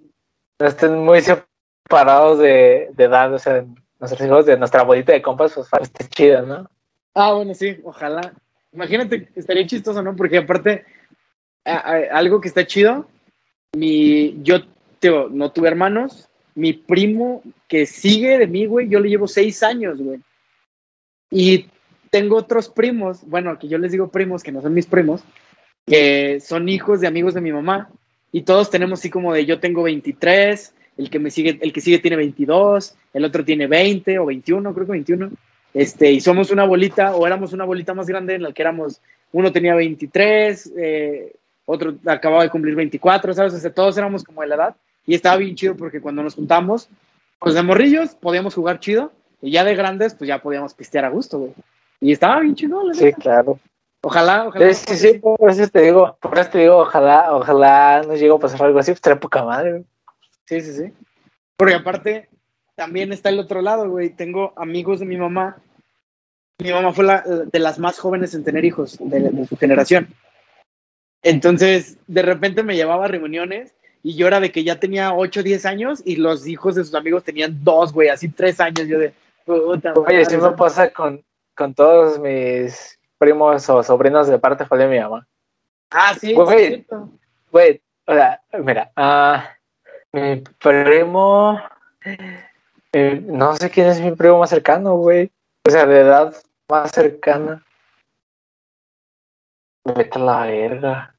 no estén muy separados de, de edad, o sea, nuestros hijos de nuestra bolita de compas, pues esté chido, ¿no? Ah, bueno, sí, ojalá. Imagínate, estaría chistoso, ¿no? Porque aparte, algo que está chido, mi, yo no tuve hermanos, mi primo que sigue de mí, güey, yo le llevo seis años, güey. Y tengo otros primos, bueno, que yo les digo primos, que no son mis primos, que son hijos de amigos de mi mamá. Y todos tenemos así como de yo tengo 23, el que me sigue, el que sigue tiene 22, el otro tiene 20 o 21, creo que 21. Este, y somos una bolita, o éramos una bolita más grande en la que éramos, uno tenía 23, eh, otro acababa de cumplir 24, ¿sabes? O sea, todos éramos como de la edad. Y estaba bien chido porque cuando nos juntamos, pues de morrillos podíamos jugar chido, y ya de grandes, pues ya podíamos pistear a gusto, güey. Y estaba bien chido, la Sí, claro. Ojalá, ojalá. Sí, sí, por eso te digo, por eso te digo, ojalá, ojalá nos llegue a pasar algo así, pues trae poca madre, Sí, sí, sí. Porque aparte, también está el otro lado, güey. Tengo amigos de mi mamá. Mi mamá fue la, de las más jóvenes en tener hijos de, su generación. Entonces, de repente me llevaba a reuniones y yo era de que ya tenía 8 o 10 años y los hijos de sus amigos tenían dos, güey, así tres años. Yo de, Oye, sí me pasa con, con todos mis primos o sobrinos de parte de mi mamá. Ah, sí, güey. Güey, o sea, mira, ah, mi primo. Eh, no sé quién es mi primo más cercano, güey. O sea, de edad más cercana. Vete a la verga.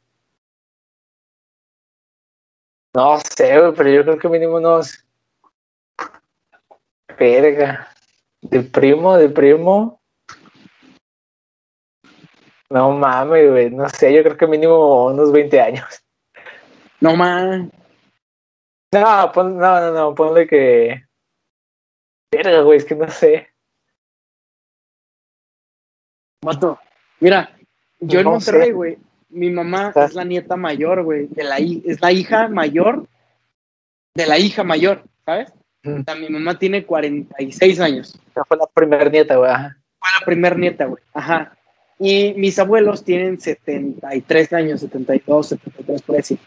No sé, güey, pero yo creo que mínimo unos. Verga. De primo, de primo. No mames, güey. No sé, yo creo que mínimo unos 20 años. No mames. No, no, no, no, ponle que. Verga, güey, es que no sé. Mato, mira, yo en Monterrey, güey, mi mamá es la nieta mayor, güey, de la es la hija mayor de la hija mayor, ¿sabes? O sea, mi mamá tiene 46 años. O fue la primera nieta, güey. Fue la primera nieta, güey. Ajá. Y mis abuelos tienen 73 años, 72, 73, por así.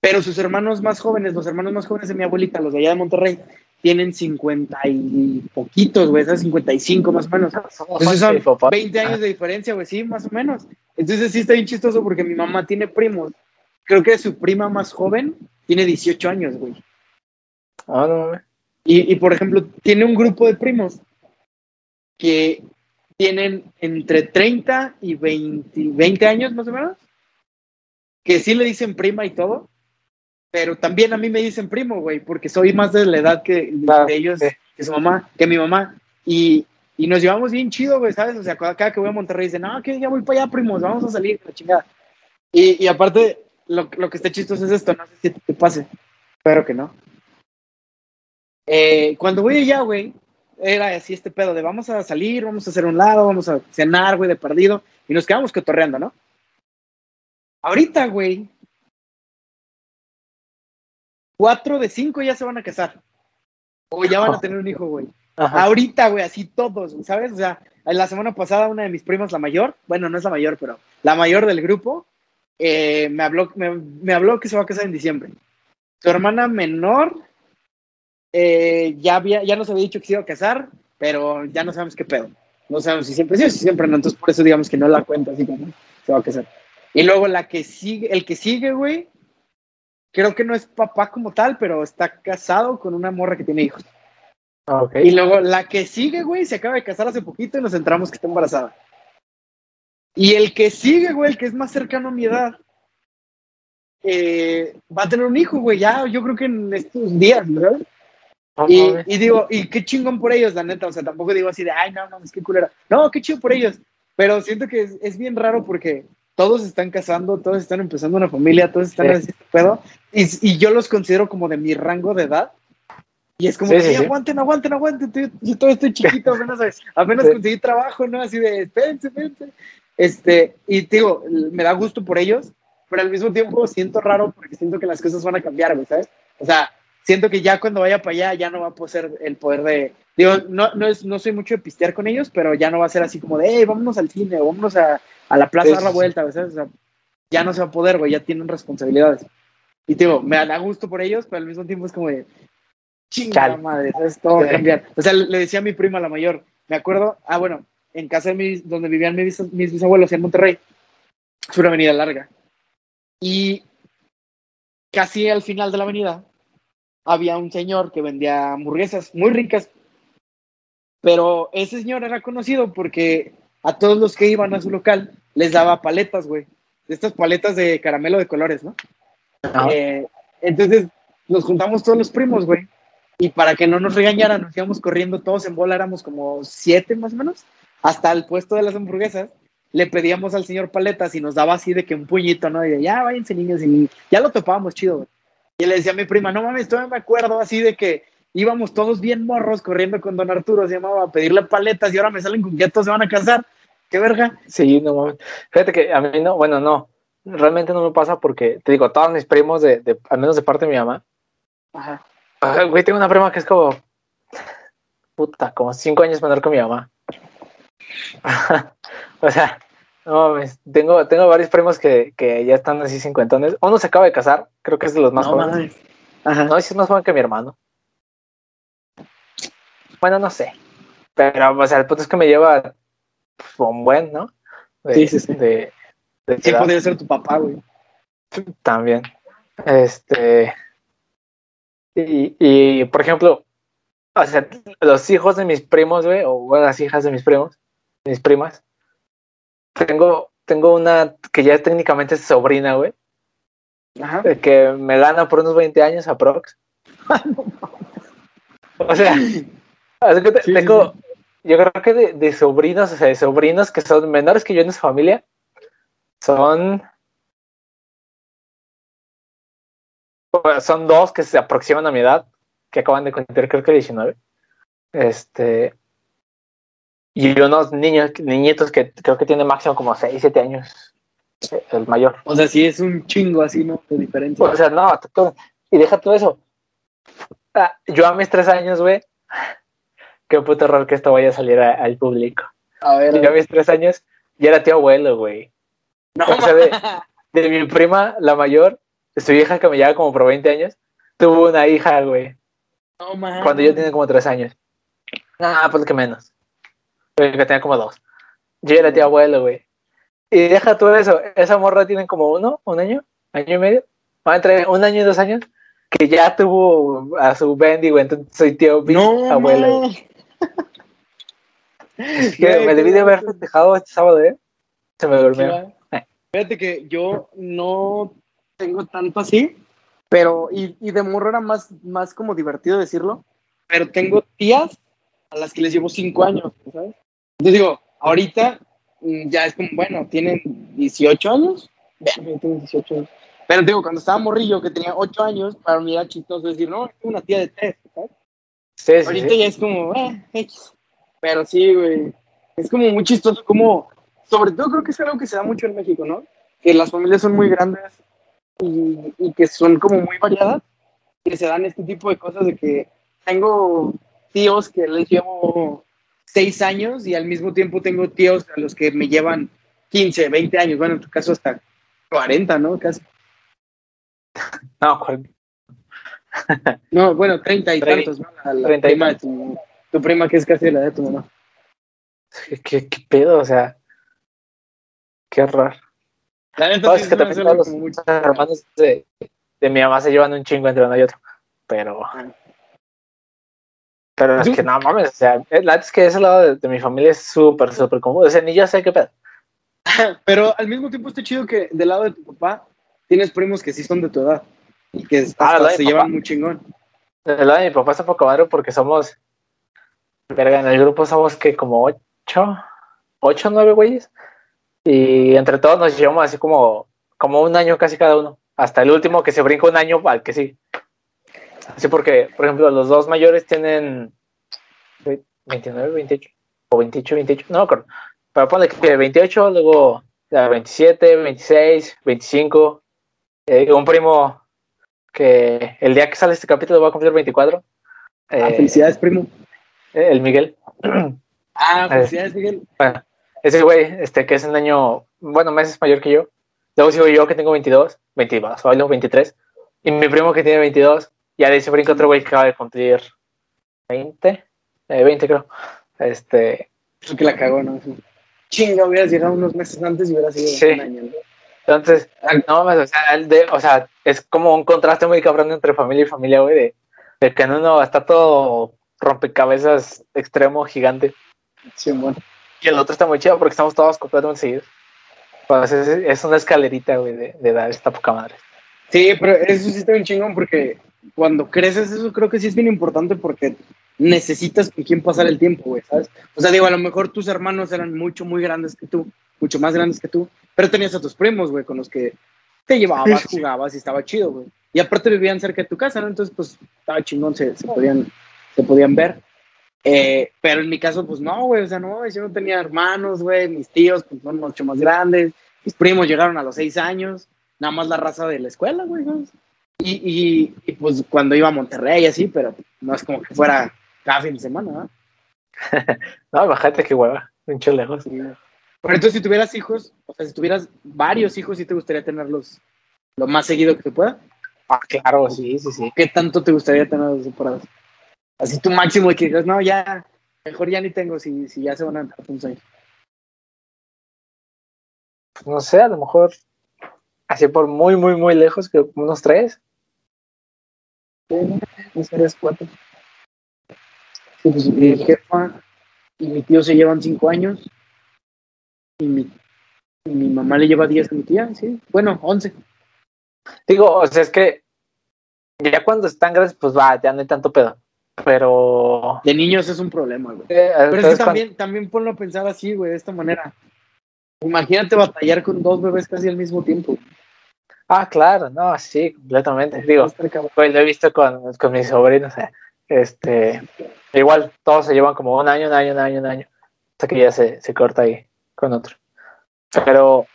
Pero sus hermanos más jóvenes, los hermanos más jóvenes de mi abuelita, los de allá de Monterrey, tienen 50 y poquitos, güey, esas 55 más o menos. Entonces son 20 años de diferencia, güey, sí, más o menos. Entonces sí está bien chistoso porque mi mamá tiene primos. Creo que su prima más joven tiene 18 años, güey. Ah, no, y, y por ejemplo, tiene un grupo de primos que tienen entre 30 y 20, 20 años más o menos, que sí le dicen prima y todo, pero también a mí me dicen primo, güey, porque soy más de la edad que de ellos, que su mamá, que mi mamá. Y, y nos llevamos bien chido, güey, ¿sabes? O sea, cada que voy a Monterrey dicen, no, que ya voy para allá, primos, vamos a salir, la chingada. Y, y aparte, lo, lo, que está chistoso es esto, no sé si te pase, espero que no. Eh, cuando voy allá, güey, era así este pedo de vamos a salir, vamos a hacer un lado, vamos a cenar, güey, de perdido, y nos quedamos cotorreando, ¿no? Ahorita, güey, cuatro de cinco ya se van a casar. O ya van a tener un hijo, güey. Ahorita, güey, así todos, ¿sabes? O sea, la semana pasada una de mis primas, la mayor, bueno, no es la mayor, pero la mayor del grupo, eh, me, habló, me, habló que se va a casar en diciembre. Su hermana menor eh, ya, había, ya nos había dicho que se iba a casar, pero ya no sabemos qué pedo. No sabemos si siempre sí o si siempre no. Entonces, por eso digamos que no la cuenta así como se va a casar. Y luego la que sigue, el que sigue, güey, creo que no es papá como tal, pero está casado con una morra que tiene hijos. Okay. Y luego la que sigue, güey, se acaba de casar hace poquito y nos entramos que está embarazada. Y el que sigue, güey, el que es más cercano a mi edad, eh, va a tener un hijo, güey, ya, yo creo que en estos días, ¿verdad? y, y, digo, y qué chingón por ellos, la neta, o sea, tampoco digo así de, ay, no, no, es que culera. No, qué chido por ellos, pero siento que es, es bien raro porque todos están casando, todos están empezando una familia, todos están sí. haciendo pedo, y, y, yo los considero como de mi rango de edad. Y es como, sí, sí, aguanten, aguanten, aguanten, yo todavía estoy chiquito, (laughs) apenas, apenas conseguí trabajo, ¿no? Así de, espérense, espérense. Este, y digo, me da gusto por ellos, pero al mismo tiempo siento raro porque siento que las cosas van a cambiar, ¿sabes? O sea, siento que ya cuando vaya para allá ya no va a poseer el poder de, digo, no, no, es, no soy mucho de pistear con ellos, pero ya no va a ser así como de, hey, vámonos al cine o vámonos a, a la plaza a dar la vuelta, ¿sabes? O sea, ya no se va a poder, güey, ya tienen responsabilidades. Y digo, me da gusto por ellos, pero al mismo tiempo es como de, chingada madre, ¿sabes? Todo va a cambiar. O sea, le decía a mi prima la mayor, me acuerdo, ah, bueno, en casa de mis, donde vivían mis, mis bisabuelos en Monterrey, es una avenida larga. Y casi al final de la avenida había un señor que vendía hamburguesas muy ricas, pero ese señor era conocido porque a todos los que iban a su local les daba paletas, güey. Estas paletas de caramelo de colores, ¿no? Eh, entonces nos juntamos todos los primos, güey. Y para que no nos regañaran, nos íbamos corriendo todos en bola, éramos como siete más o menos, hasta el puesto de las hamburguesas. Le pedíamos al señor paletas y nos daba así de que un puñito, ¿no? Y de, ya váyanse niños y niños. Ya lo topábamos chido, güey. Y le decía a mi prima, no mames, todavía me acuerdo así de que íbamos todos bien morros corriendo con don Arturo, se llamaba, a pedirle paletas y ahora me salen con que todos se van a casar. ¿Qué verga? Sí, no mames. Fíjate que a mí no, bueno, no, realmente no me pasa porque, te digo, todos mis primos, de, de al menos de parte de mi mamá, Ajá. güey, tengo una prima que es como, puta, como cinco años menor que mi mamá. (laughs) o sea, no mames, tengo, tengo varios primos que, que ya están así cincuentones. Uno se acaba de casar, creo que es de los más No, jóvenes. mames. Ajá. No, es más joven que mi hermano. Bueno, no sé. Pero, o sea, el punto es que me lleva pues, un buen, ¿no? De, Sí, sí, sí. De, de Sí, edad podría ser tu papá, güey. también. Este. Y, y, por ejemplo, o sea, los hijos de mis primos, güey, o bueno, las hijas de mis primos, mis primas, tengo, tengo una que ya técnicamente es sobrina, güey, Ajá. que me gana por unos 20 años aprox. (laughs) O sea, (laughs) de cuenta, Sí, sí, tengo, yo creo que de, de sobrinos, o sea, de sobrinos que son menores que yo en su familia, son, son dos que se aproximan a mi edad, que acaban de cumplir creo que 19. Este, y unos niños, niñitos que creo que tienen máximo como 6, 7 años, el mayor. O sea, sí es un chingo así, ¿no? De diferencia. O sea, no, y deja todo eso. Ah, yo a mis tres años, güey, qué puto error que esto vaya a salir a- al público. A ver, Yo a mis tres años ya era tío abuelo, güey. no, o sea, de- De mi prima, la mayor, su hija que me lleva como por 20 años, tuvo una hija, güey, no, man. cuando yo tenía como tres años. Ah, pues que menos. Güey, Que tenía como dos. Yo era tío abuelo, güey. Y deja todo eso, esa morra tiene como uno, un año, año y medio, va entre un año y dos años, que ya tuvo a su Bendy, güey, entonces soy tío No, abuelo. güey. Es que me debí de haber festejado este sábado, ¿eh? Se me durmió. Fíjate que yo no tengo tanto así, pero, y, y de morro era más, más como divertido decirlo, pero tengo tías a las que les llevo cinco años, ¿sabes? Entonces digo, ahorita mm, ya es como, bueno, tienen 18 años, Verga, tienen 18 años. Pero digo, cuando estaba morrillo, que tenía 8 años, para mí era chistoso decir, no, tengo una tía de 3, ¿sabes? Sí, sí, Ahorita sí. ya es como, eh, X. Pero sí, güey. Es como muy chistoso, como, sobre todo creo que es algo que se da mucho en México, ¿no? Que las familias son muy grandes y, y que son como muy variadas, que se dan este tipo de cosas de que tengo tíos que les llevo seis años y al mismo tiempo tengo tíos a los que me llevan 15, 20 años, bueno, en tu caso hasta 40, ¿no? Casi. No, cual- (laughs) No, bueno, 30 y tantos, ¿no? La, la 30 y prima de tu, tu prima que es casi la de tu mamá. ¿Qué, qué pedo? O sea, qué raro. La neta, sí es que también todos los como muy- hermanos de, de mi mamá se llevan un chingo entre uno y otro. Pero, pero es que no mames, o sea, eh, la es que ese lado de, de mi familia es súper, súper común. O sea, ni yo sé qué pedo. (laughs) Pero al mismo tiempo está chido que del lado de tu papá tienes primos que sí son de tu edad y que hasta Ah, se llevan muy chingón. El lado de mi papá está poco madre porque somos, verga, en el grupo somos que como ocho, ocho, nueve güeyes. Y entre todos nos llevamos así como, como un año casi cada uno. Hasta el último que se brinca un año al que sí. Así porque, por ejemplo, los dos mayores tienen 29, 28, o 28, 28, no me acuerdo. Pero ponle que 28, luego ya 27, 26, 25. Eh, un primo que el día que sale este capítulo va a cumplir 24. Ah, eh, felicidades, primo. el Miguel. (clears throat) Ah, felicidades, Miguel. Bueno, ese güey, este, que es un año, bueno, meses mayor que yo. Luego sigo yo que tengo 22, 22, hoy luego 23. Y mi primo que tiene 22. Y de ahí se brinca otro güey que acaba de cumplir 20, eh, 20 creo. Este, Eso que la cagó, ¿no? Chinga, hubieras llegado unos meses antes y hubieras sido Sí. un año. ¿no? Entonces, no o sea, de, o sea, es como un contraste muy cabrón entre familia y familia, güey, de, de que en uno está todo rompecabezas extremo, gigante. Sí, bueno. Y el otro está muy chido porque estamos todos completamente seguidos. Pues es, es una escalerita, güey, de, de dar esta poca madre. Sí, pero eso sí está bien chingón porque cuando creces eso creo que sí es bien importante porque necesitas con quién pasar el tiempo, güey, ¿sabes? O sea, digo, a lo mejor tus hermanos eran mucho, muy grandes que tú, mucho más grandes que tú, pero tenías a tus primos, güey, con los que te llevabas, jugabas y estaba chido, güey. Y aparte vivían cerca de tu casa, ¿no? Entonces, pues, estaba chingón, se, se podían, se podían ver. Eh, pero en mi caso, pues no, güey, o sea, no, yo no tenía hermanos, güey, mis tíos pues, son mucho más grandes, mis primos llegaron a los seis años, nada más la raza de la escuela, güey, ¿sabes? Y, y, y, pues cuando iba a Monterrey, así, pero no es como que fuera cada fin de semana, ¿no? (laughs) No, bájate que hueva, pinche lejos. Sí. Pero entonces, si tuvieras hijos, o sea, si tuvieras varios hijos, ¿sí te gustaría tenerlos lo más seguido que se pueda? Ah, claro, sí, sí, sí. ¿Qué tanto te gustaría tenerlos separados? Así tu máximo de que digas, no, ya, mejor ya ni tengo si, si ya se van a entrar unos años. Pues no sé, a lo mejor así por muy, muy, muy lejos, que unos tres. No serías cuatro. Sí, pues, mi jefa y mi tío se llevan cinco años. Y mi, y mi mamá le lleva diez a mi tía, sí. Bueno, once. Digo, o sea, es que ya cuando están grandes, pues va, ya no hay tanto pedo. Pero. De niños es un problema, güey. eh, Pero es que también, también ponlo a pensar así, güey, de esta manera. Imagínate batallar con dos bebés casi al mismo tiempo. Ah, claro, no, sí, completamente. Digo, güey, lo he visto con, con mis sobrinos. eh, Este, igual, todos se llevan como un año, un año, un año, un año. Hasta que ya se, se corta ahí con otro. Pero,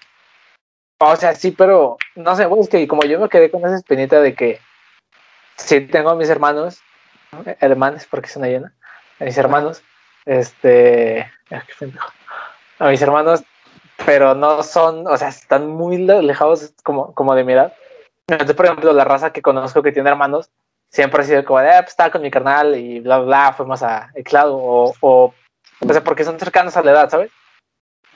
o sea, sí, pero no sé, es que como yo me quedé con esa espinita de que sí tengo a mis hermanos, ¿no? hermanos, porque es una llena, a mis hermanos, este, a mis hermanos, pero no son, o sea, están muy le- alejados como, como de mi edad. Entonces, por ejemplo, la raza que conozco que tiene hermanos, siempre ha sido como de, ah, pues estaba con mi carnal y bla, bla, bla, fuimos a Eclado, o, o, o sea, porque son cercanos a la edad, ¿sabes?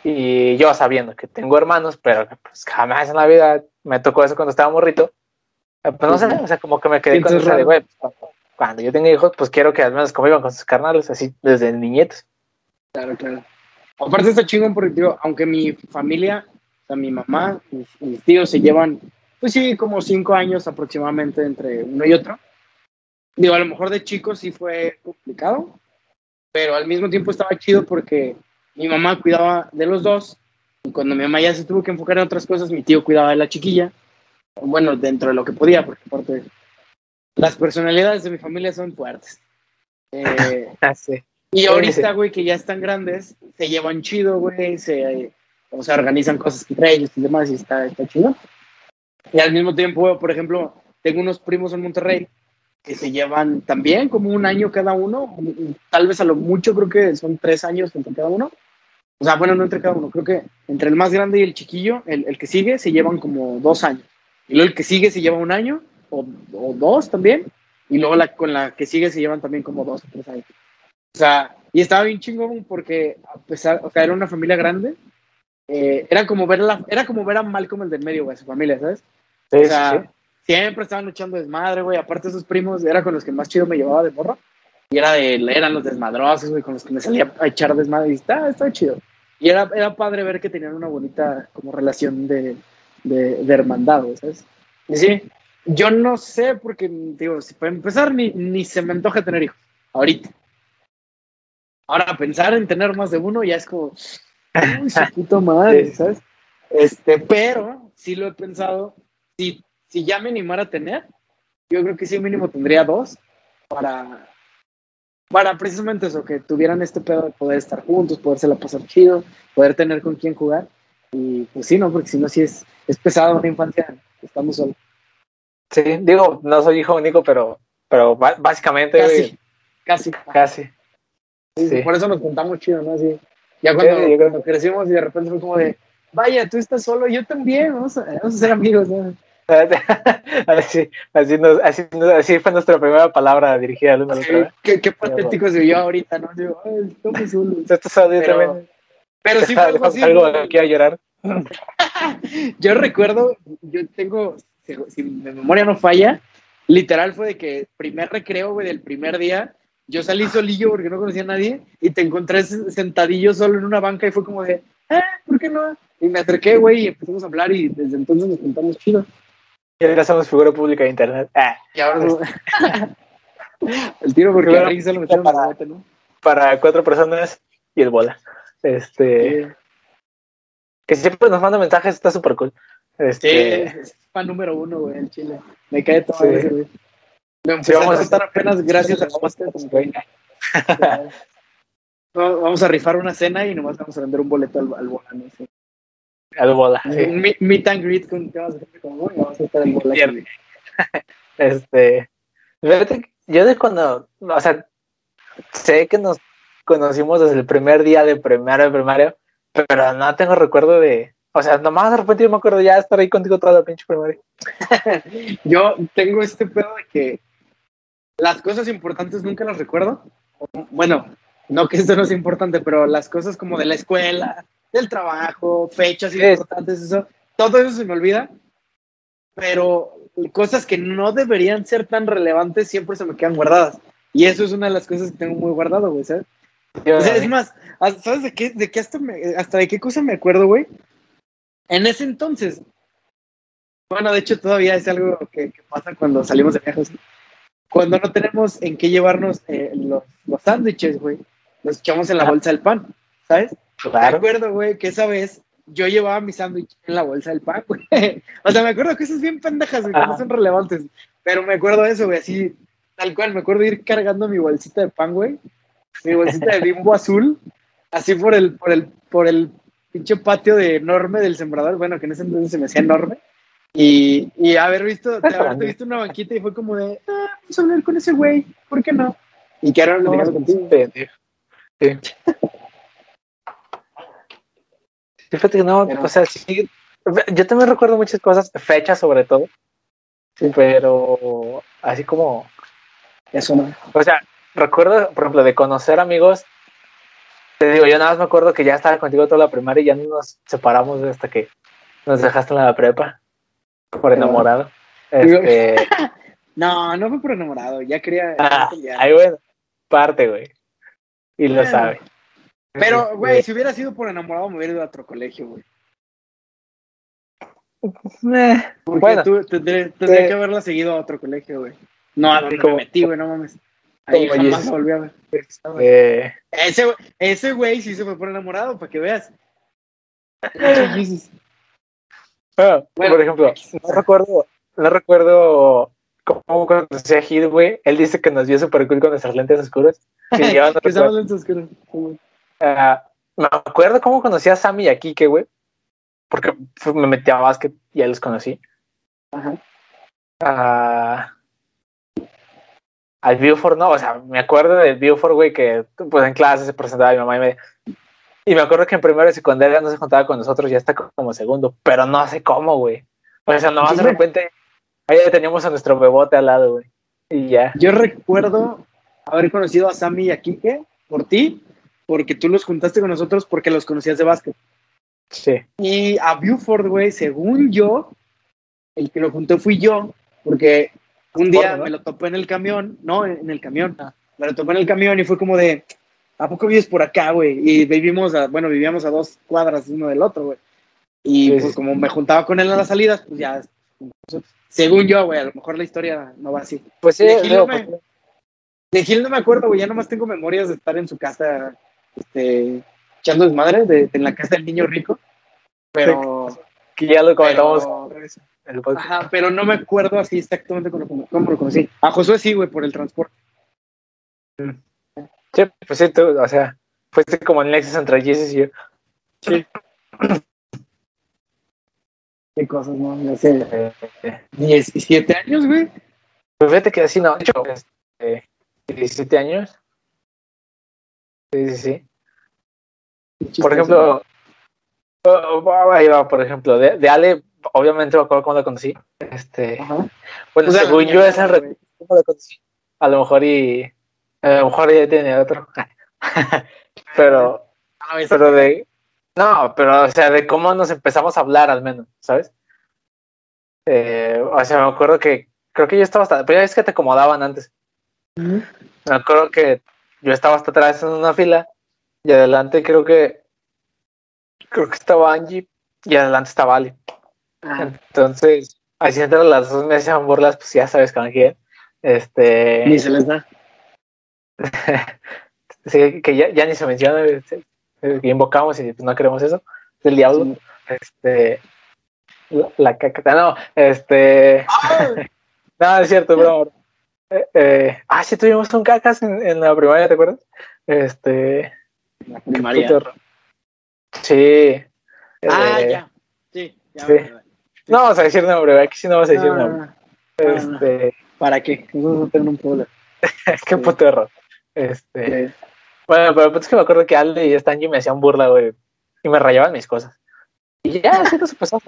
Y yo sabiendo que tengo hermanos, pero pues jamás en la vida me tocó eso cuando estaba morrito, eh, pues no sé, o sea, como que me quedé con esa de, güey, pues, cuando, yo tenga hijos, pues quiero que al menos convivan con sus carnales, así desde niñetos. Claro, claro. Aparte está chingón porque, digo, aunque mi familia, o sea, mi mamá, mis, mis tíos se llevan, pues sí, como cinco años aproximadamente entre uno y otro. Digo, a lo mejor de chicos sí fue complicado, pero al mismo tiempo estaba chido porque mi mamá cuidaba de los dos y cuando mi mamá ya se tuvo que enfocar en otras cosas, mi tío cuidaba de la chiquilla. Bueno, dentro de lo que podía, porque aparte las personalidades de mi familia son fuertes. Eh, (laughs) y Sí, ahorita, sí. güey, que ya están grandes, se llevan chido, güey, se, o sea, organizan cosas entre ellos y demás, y está, está chido. Y al mismo tiempo, por ejemplo, tengo unos primos en Monterrey que se llevan también como un año cada uno, tal vez a lo mucho creo que son tres años entre cada uno. O sea, bueno, no entre cada uno, creo que entre el más grande y el chiquillo, el, el que sigue, se llevan como dos años. Y luego el que sigue se lleva un año, o, o dos también, y luego la, con la que sigue se llevan también como dos o tres años. O sea, Y estaba bien chingón porque, a pesar, o sea, era una familia grande. Eh, era, como ver la, era como ver a Malcolm el del medio, güey, su familia, ¿sabes? Sí, o sea, sí, siempre estaban luchando desmadre, güey. Aparte, esos primos era con los que más chido me llevaba de morro. Y era de, eran los desmadrosos, güey, con los que me salía a echar desmadre. Y estaba, estaba chido. Y era, era padre ver que tenían una bonita como relación de, de, de hermandad, ¿sabes? Y sí, yo no sé, porque, digo, si para empezar, ni, ni se me antoja tener hijos, ahorita. Ahora, pensar en tener más de uno ya es como, uy, su puta madre, (laughs) Sí. ¿sabes? Este, pero sí lo he pensado, si, si ya me animara a tener, yo creo que sí mínimo tendría dos para, para precisamente eso, que tuvieran este pedo de poder estar juntos, podérsela pasar chido, poder tener con quién jugar. Y pues sí, ¿no? Porque si no, sí es, es pesado una infancia, estamos solos. Sí, digo, no soy hijo único, pero, pero básicamente, Casi, casi. casi. Sí, Sí. Por eso nos contamos chido, ¿no? Así, ya cuando, Sí, cuando crecimos y de repente fue como de, vaya, tú estás solo, yo también, vamos a, vamos a ser amigos, ¿no? (laughs) así, así, nos- así, nos- así fue nuestra primera palabra dirigida al uno al Sí, otro. qué, qué patético se vio ahorita, ¿no? Digo, ay, estamos solos. Esto Pero- también. Pero sí fue algo algo aquí a llorar. (laughs) Yo recuerdo, yo tengo, si mi memoria no falla, literal fue de que primer recreo, güey, del primer día, yo salí solillo porque no conocía a nadie y te encontré sentadillo solo en una banca y fue como de, eh, ¿por qué no? Y me acerqué, güey, y empezamos a hablar y desde entonces nos juntamos chido. Y ahora somos figura pública de internet. Ah, Y ahora (laughs) el tiro porque a Rick se lo metieron a la bote, ¿no? para cuatro personas y el bola. Este, Sí, que siempre nos manda mensajes, está súper cool. sí, Este, es fan número uno, güey, en Chile. Me cae todo Sí. ese, güey. Me empecé vamos a contar apenas gracias a (laughs) Vamos a rifar una cena y nomás vamos a vender un boleto al, al bola, ¿no? Al bola. sí. Un mi- meet and greet con temas de gente como, "Uy, vamos a estar en bola. (laughs) Este, fíjate yo de cuando, o sea, sé que nos conocimos desde el primer día de primaria de primaria, pero no tengo recuerdo de, o sea, nomás de repente yo me acuerdo ya estar ahí contigo toda la pinche primaria. (laughs) Yo tengo este pedo de que las cosas importantes nunca las recuerdo. Bueno, no que esto no es importante, pero las cosas como de la escuela, del trabajo, fechas Sí. importantes, eso, todo eso se me olvida. Pero cosas que no deberían ser tan relevantes siempre se me quedan guardadas. Y eso es una de las cosas que tengo muy guardado, güey, ¿sabes? Yo- O sea, es más, ¿sabes de qué, de qué hasta, me- hasta de qué cosa me acuerdo, güey? En ese entonces, bueno, de hecho todavía es algo que, que pasa cuando salimos de viajes. Cuando no tenemos en qué llevarnos eh, los, los sándwiches, güey, los echamos en la Ah. bolsa del pan, ¿sabes? Me claro. acuerdo, güey, que esa vez yo llevaba mi sándwich en la bolsa del pan, güey. (laughs) O sea, me acuerdo que cosas bien pendejas, güey, que no son relevantes. Pero me acuerdo de eso, güey, así, tal cual. Me acuerdo de ir cargando mi bolsita de pan, güey. Mi bolsita de bimbo azul, así por el, por el, por el pinche patio de enorme del sembrador. Bueno, que en ese entonces se me hacía enorme. Y, y haber visto, de haberte visto una banquita y fue como de, ah, vamos a hablar con ese güey, ¿por qué no? Y que ahora No, platicando contigo. Sí. Fíjate que no, Pero- o sea, sí, yo también recuerdo muchas cosas, fechas sobre todo, pero así como, Eso no. o sea, recuerdo, por ejemplo, de conocer amigos, te digo, yo nada más me acuerdo que ya estaba contigo toda la primaria y ya no nos separamos hasta que nos dejaste en la prepa, por enamorado. (laughs) Este, (laughs) No, no fue por enamorado, ya quería. ah, ahí bueno, parte, güey, y lo sabe. Pero, güey, si hubiera sido por enamorado, me hubiera ido a otro colegio, güey. Eh, Porque Bueno. tú tendré- tendría Sí. que haberla seguido a otro colegio, güey. No, a donde Como- me metí, güey, no mames. Ahí jamás la volví a ver. eh, Ese, güey- ese güey sí se fue por enamorado, para que veas. Pinche Jesus. Bueno, Bueno, por ejemplo, no recuerdo, no recuerdo cómo conocí a Hid, güey. Él dice que nos vio súper cool con nuestras lentes oscuras. (laughs) Y yo no que recuerdo. lentes oscuros. Ah, me acuerdo cómo conocí a Sammy y a Kike, güey. Porque me metí a básquet y ya los conocí. Ajá. Ah, al Buford, no, o sea, me acuerdo del Buford, güey, que pues en clase se presentaba mi mamá y me... Y me acuerdo que en primero y secundaria no se juntaba con nosotros, ya está como segundo, pero no sé cómo, güey. O sea, nomás de repente, ahí teníamos a nuestro bebote al lado, güey. Y ya. Yo recuerdo haber conocido a Sammy y a Kike por ti, porque tú los juntaste con nosotros porque los conocías de básquet. Sí. Y a Buford, güey, según yo, el que lo juntó fui yo, porque un día me lo topé en el camión, no, en el camión, me lo topé en el camión y fue como de, ¿a poco vives por acá, güey? Y vivimos, a, bueno, vivíamos a dos cuadras uno del otro, güey. Y pues como me juntaba con él a las salidas, pues ya, según yo, güey, a lo mejor la historia no va así. Pues sí, de Gil, no, me, de Gil no me acuerdo, güey, ya nomás tengo memorias de estar en su casa, este, echando desmadre, de, en la casa del niño rico, pero... Que ya lo comentamos. Pero, ajá, pero no me acuerdo así exactamente cómo, cómo lo conocí. A Josué sí, güey, por el transporte. Sí, pues sí, tú, o sea, fuiste como el nexus entre Jesus y yo. Sí. Qué cosas, ¿no? No sé. 17 años, güey. Pues fíjate que así no, de hecho, este, 17 años. Sí, sí, sí. Por ejemplo, oh, ahí va, por ejemplo, de, de Ale, obviamente me acuerdo cómo la conocí. Este, Ajá. bueno, O sea, según yo, esa güey. re- ¿cómo la conocí? A lo mejor y, a lo mejor ya tiene otro. (laughs) pero, Ah, pero de, no, pero, o sea, de cómo nos empezamos a hablar al menos, ¿sabes? Eh, o sea, me acuerdo que, creo que yo estaba hasta, pero ya es que te acomodaban antes. Me acuerdo que yo estaba hasta atrás en una fila y adelante creo que creo que estaba Angie y adelante estaba Ali. Ah, Entonces, así entre las dos me hacían burlas, pues ya sabes con quién. Este, Ni se les da. (laughs) sí, que ya, ya ni se menciona, este, que invocamos y pues, no queremos eso, del diablo. Sí. Este, la, la caca, no, este, (laughs) no, es cierto, bro. Eh, eh, ah, sí, tuvimos un cacas en, en la primaria, ¿te acuerdas? Este, La primaria. Puto. Sí. Ah, Eh, ya. Sí, ya. sí. vale, vale. No vamos a decir nombre, aquí sí no vamos a decir nombre. Este, ¿Para qué? Nosotros no un problema. (laughs) qué puto error. Este, bueno, pero pues es que me acuerdo que Alde y Stanji me hacían burla, güey. Y me rayaban mis cosas. Y ya, así no se pasó.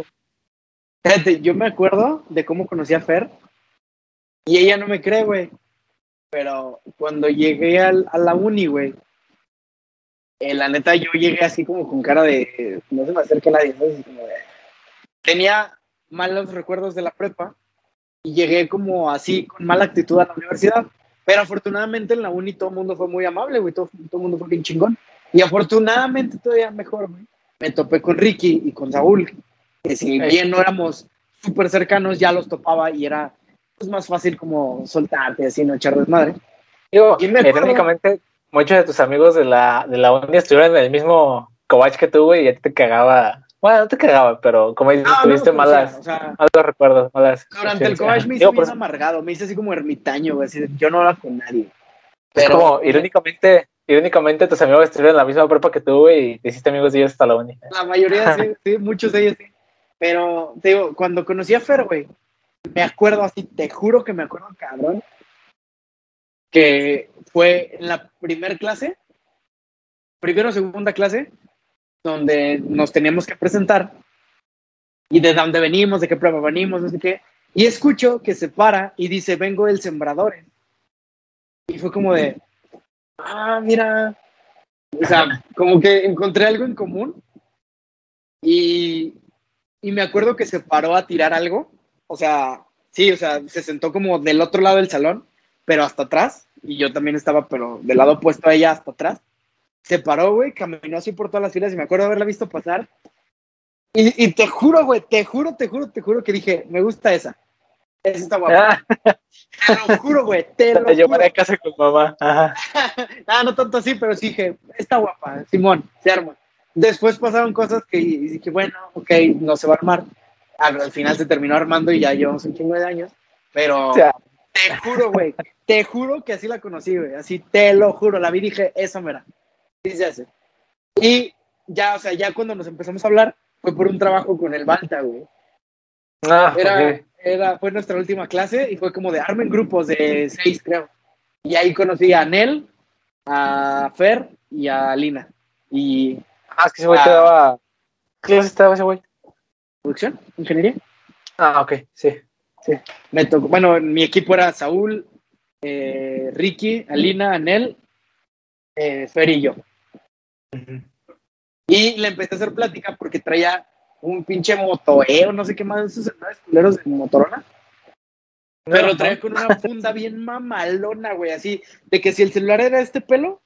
Yo me acuerdo de cómo conocí a Fer y ella no me cree, güey. Pero cuando llegué al, a la uni, güey, eh, la neta yo llegué así como con cara de no se me acerca nadie, como de- tenía malos recuerdos de la prepa y llegué como así con mala actitud a la universidad. Pero afortunadamente en la uni todo el mundo fue muy amable, güey, todo, todo el mundo fue bien chingón. Y afortunadamente todavía mejor, güey. Me topé con Ricky y con Saúl, que si bien no éramos súper cercanos, ya los topaba y era pues, más fácil como soltarte, así, no echar desmadre. Digo, Y me acuerdo- técnicamente, muchos de tus amigos de la, de la uni estuvieron en el mismo cobach que tú, güey, y a ti te cagaba. Bueno, no te cagaba, pero como dices, No, tuviste malas, o sea, o sea, malos recuerdos, malas. durante el college me hice Digo, bien por- amargado, me hice así como ermitaño, güey, así yo no hablo con nadie. Es Pero- como, irónicamente, irónicamente tus amigos estuvieron en la misma prepa que tú, güey, y te hiciste amigos de ellos hasta la uni. La mayoría sí, (laughs) sí, muchos de ellos sí. Pero, te digo, cuando conocí a Fer, güey, me acuerdo así, te juro que me acuerdo, cabrón, que fue en la primer clase, primero o segunda clase, donde nos teníamos que presentar y de dónde venimos, de qué prueba venimos, no sé qué. Y escucho que se para y dice, vengo del Sembradores. Y fue como de, ah, mira. O sea, como que encontré algo en común. Y, y me acuerdo que se paró a tirar algo. O sea, sí, o sea, se sentó como del otro lado del salón, pero hasta atrás. Y yo también estaba, pero del lado opuesto a ella hasta atrás. Se paró, güey, caminó así por todas las filas y me acuerdo haberla visto pasar. Y, y te juro, güey, te juro, te juro, te juro que dije, me gusta esa. Esa está guapa. Ah, Te lo juro, güey, te (laughs) lo te llevaré a juro. casa con mamá. Ajá. (laughs) Ah, no tanto así, pero sí dije, está guapa, Simón, se arma. Después pasaron cosas que dije, bueno, ok, no se va a armar. Al, al final se terminó armando y ya llevamos un chingo de años. Pero O sea, te juro, güey, te juro que así la conocí, güey. Así te lo juro, la vi y dije, esa mera. Sí se hace. Y ya, o sea, ya cuando nos empezamos a hablar, fue por un trabajo con el Balta, güey. ah, Era, era, fue nuestra última clase y fue como de armen grupos de seis, creo. Y ahí conocí a Nel, a Fer y a Lina. Y Ah, es que ese güey te daba. ¿Qué clase te daba ese güey? producción, ingeniería. Ah, ok, sí. Me tocó, bueno, mi equipo era Saúl, eh, Ricky, Alina, Anel eh, Fer y yo. Y le empecé a hacer plática porque traía un pinche motoeo, no sé qué más, esos celulares culeros de Motorola. Pero traía con una funda bien mamalona, güey, así, de que si el celular era este pelo,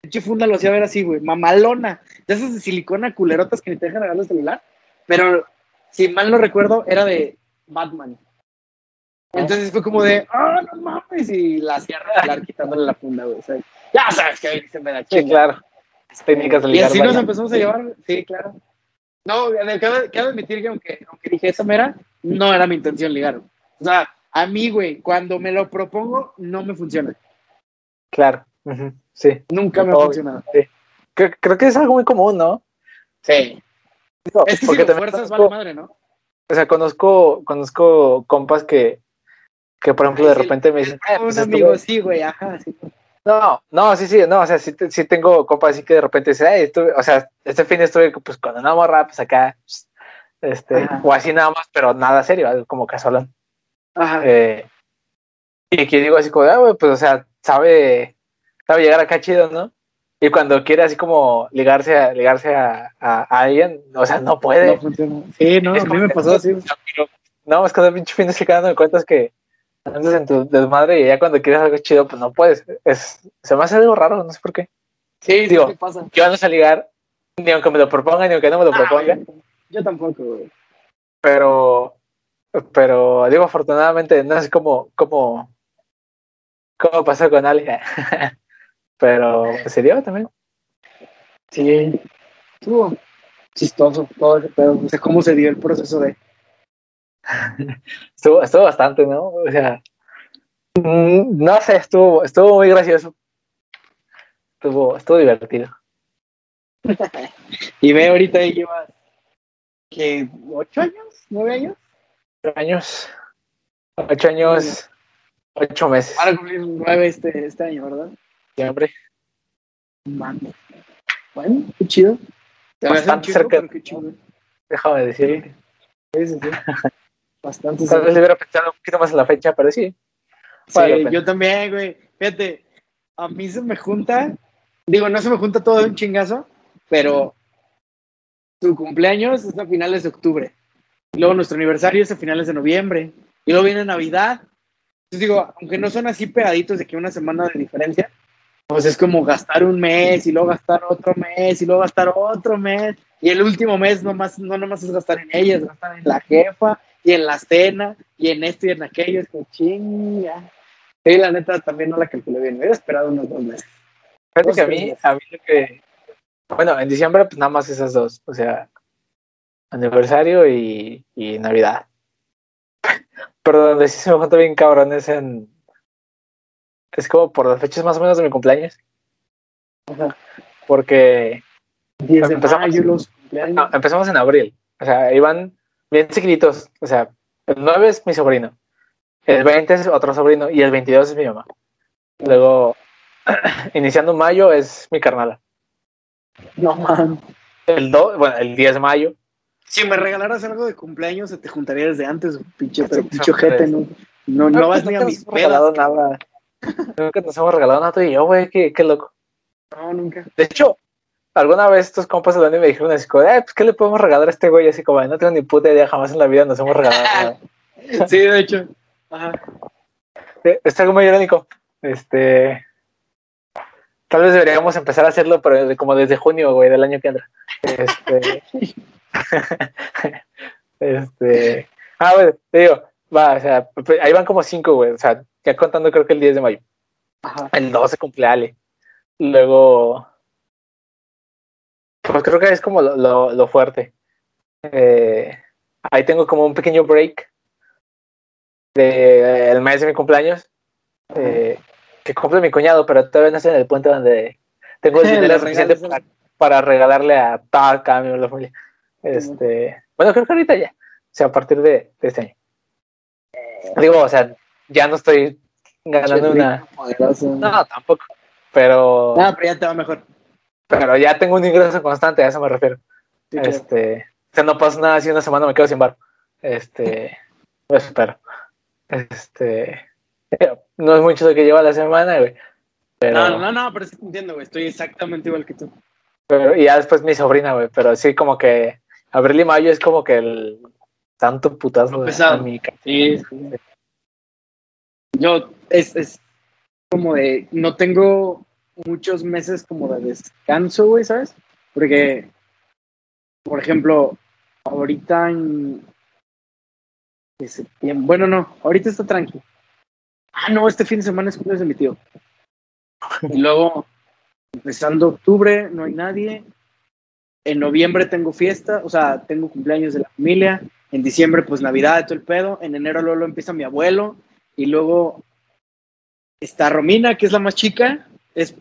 pinche funda lo hacía ver así, güey, mamalona. De esas de silicona culerotas que ni te dejan agarrar el celular. Pero, si mal no recuerdo, era de Batman. Entonces fue como de, ah, no mames, y la regalar quitándole la funda, güey. O sea, ya sabes que ahí se me da Sí, claro. Técnicas de Y así nos empezamos a llevar, sí, claro. No, cabe, cabe admitir que aunque, aunque dije eso mera, no era mi intención ligar. O sea, a mí, güey, cuando me lo propongo, no me funciona. Claro, sí. Nunca me ha funcionado. Creo, creo que es algo muy común, ¿no? Sí. Es que si Porque lo fuerzas, vale conozco- madre, ¿no? O sea, conozco, conozco compas que, que por ejemplo, de repente me dicen, "Eh, Un pues amigo, sí, güey, ajá, sí. No, no, sí, sí, no, o sea, sí, sí tengo compas así que de repente dicen, "Ay, estuve, o sea, este fin estuve pues con una morra, pues acá, este, Ajá. o así nada más, pero nada serio, algo como casualón. Ajá. Eh, y que digo así como, ah, güey, pues, o sea, sabe, sabe llegar acá chido, ¿no? Y cuando quiere así como ligarse a, ligarse a, a- a alguien, o sea, no puede. No funciona. Sí, no, Es a mí me pasó así. No, es que de pinche fin de semana me cuentas que andas en tu desmadre y ya cuando quieres algo chido, pues no puedes. Es, se me hace algo raro, no sé por qué. Sí, Digo, sí pasa. Yo no sé ligar, ni aunque me lo propongan, ni aunque no me lo propongan, Ah, yo tampoco, güey. pero, pero digo, afortunadamente, no sé cómo, cómo, cómo pasó con Ali. (laughs) pero pues, se dio también. Sí. Estuvo chistoso todo ese pedo. O sea, cómo se dio el proceso de. Estuvo, estuvo bastante, ¿no? O sea, mm, no sé, estuvo, estuvo muy gracioso. Estuvo, estuvo divertido. (laughs) Y ve, ahorita ahí llevas. ¿Qué? ¿Ocho años? ¿Nueve años? Ocho años. Ocho años. Ocho meses. Van a cumplir nueve este, este año, ¿verdad? Siempre. Mano. Bueno, qué chido. Bastante chingo, cerca. qué chido. Déjame decir. Sí, sí, sí. Bastante Tal vez hubiera pensado un poquito más en la fecha, pero sí. Sí, yo también, güey. Fíjate, a mí se me junta, digo, no se me junta todo de un chingazo, pero su cumpleaños es a finales de octubre. Y luego nuestro aniversario es a finales de noviembre. Y luego viene Navidad. Entonces digo, aunque no son así pegaditos de que una semana de diferencia, pues es como gastar un mes y luego gastar otro mes y luego gastar otro mes. Y el último mes nomás, no nomás es gastar en ella, es gastar en la jefa y en la cena y en esto y en aquello. Es como chinga. Sí, la neta también no la calculé bien. Me hubiera esperado unos dos meses. Fíjate que a mí, meses. a mí lo que. Bueno, en diciembre, pues nada más esas dos. O sea, aniversario y, y Navidad. (laughs) Pero donde sí se me junta bien cabrón es en. Es como por las fechas más o menos de mi cumpleaños. Ajá. Porque 10 de Empezamos- mayo, los cumpleaños. no, empezamos en abril. O sea, iban bien chiquititos. O sea, el 9 es mi sobrino. El 20 es otro sobrino. Y el 22 es mi mamá. Luego, (clears throat) iniciando mayo es mi carnala. No, man. El 2, bueno, el 10 de mayo. Si me regalaras algo de cumpleaños, se te juntaría desde antes, pinche, Sí, pinche ojete. ¿no? No, no vas ni a mis pedas. nada. Nunca nos hemos regalado nada tú y yo, güey, qué, qué loco. No, nunca. De hecho, alguna vez estos compas de la uni me dijeron así como, eh, pues, ¿qué le podemos regalar a este güey? Así como, no tengo ni puta idea, jamás en la vida nos hemos regalado (laughs) nada. Sí, de hecho. Ajá. Sí, Es algo muy irónico. Este. Tal vez deberíamos empezar a hacerlo, pero como desde junio, güey, del año que entra. Este. (laughs) este. Ah, bueno, te digo, va, o sea, pe- ahí van como cinco, güey. O sea, ya contando, creo que el 10 de mayo. Ajá. El 12 cumple Ale. Luego. Pues creo que es como lo, lo, lo fuerte. Eh, ahí tengo como un pequeño break de el mes de mi cumpleaños. eh, que cumple mi cuñado, pero todavía no estoy en el punto donde tengo el (laughs) dinero suficiente para, para regalarle a miembro de la familia. Este, bueno, creo que ahorita ya. O sea, a partir de, de este año. Digo, o sea, ya no estoy ganando una. No, tampoco. Pero, Ah, pero ya te va mejor. Pero ya tengo un ingreso constante, a eso me refiero. Sí, claro. Este, o sea, no pasa nada si una semana me quedo sin bar. Este, (laughs) lo espero. Este, no es mucho lo que lleva la semana, güey. No, no, no, pero sí te entiendo, güey. Estoy exactamente igual que tú. Pero, y ya después mi sobrina, güey. Pero sí, como que abril y mayo es como que el tanto putazo de Pesado. mi Sí, sí. Yo, es, es como de, no tengo muchos meses como de descanso, güey, ¿sabes? Porque, por ejemplo, ahorita en de septiembre, bueno, no, ahorita está tranquilo. Ah, no, este fin de semana es cumpleaños de mi tío. Y luego, empezando octubre, no hay nadie. En noviembre tengo fiesta, o sea, tengo cumpleaños de la familia. En diciembre, pues Navidad, todo el pedo. En enero, luego empieza mi abuelo. Y luego está Romina, que es la más chica. Es,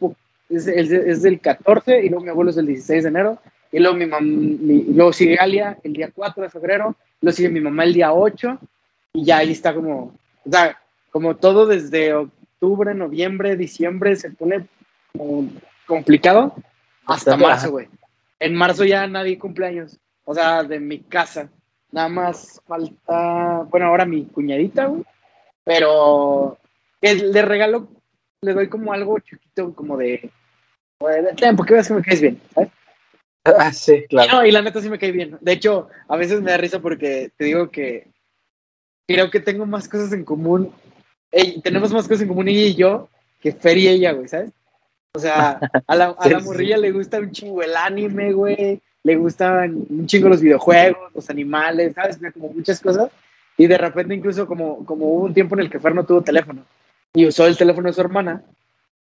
es, es- del 14. Y luego mi abuelo es del 16 de enero. Y luego, mi mam- mi- y luego sigue Alia el día 4 de febrero. Luego sigue mi mamá el día 8. Y ya ahí está como. O sea, como todo desde octubre, noviembre, diciembre se pone como complicado hasta marzo, güey. En marzo ya nadie cumpleaños. O sea, de mi casa. Nada más falta, bueno, ahora mi cuñadita, güey. Pero le regalo, le doy como algo chiquito, como de, "Güey, ten, porque veas que me caes bien, ¿sabes? Ah, sí, claro. No, y la neta sí me cae bien. De hecho, a veces me da risa porque te digo que creo que tengo más cosas en común. Ey, tenemos más cosas en común ella y yo que Fer y ella, güey, ¿sabes? O sea, a la, a (laughs) Sí, la sí. morrilla le gusta un chingo el anime, güey. Le gustan un chingo los videojuegos, los animales, ¿sabes? Como muchas cosas. Y de repente incluso como, como hubo un tiempo en el que Fer no tuvo teléfono y usó el teléfono de su hermana,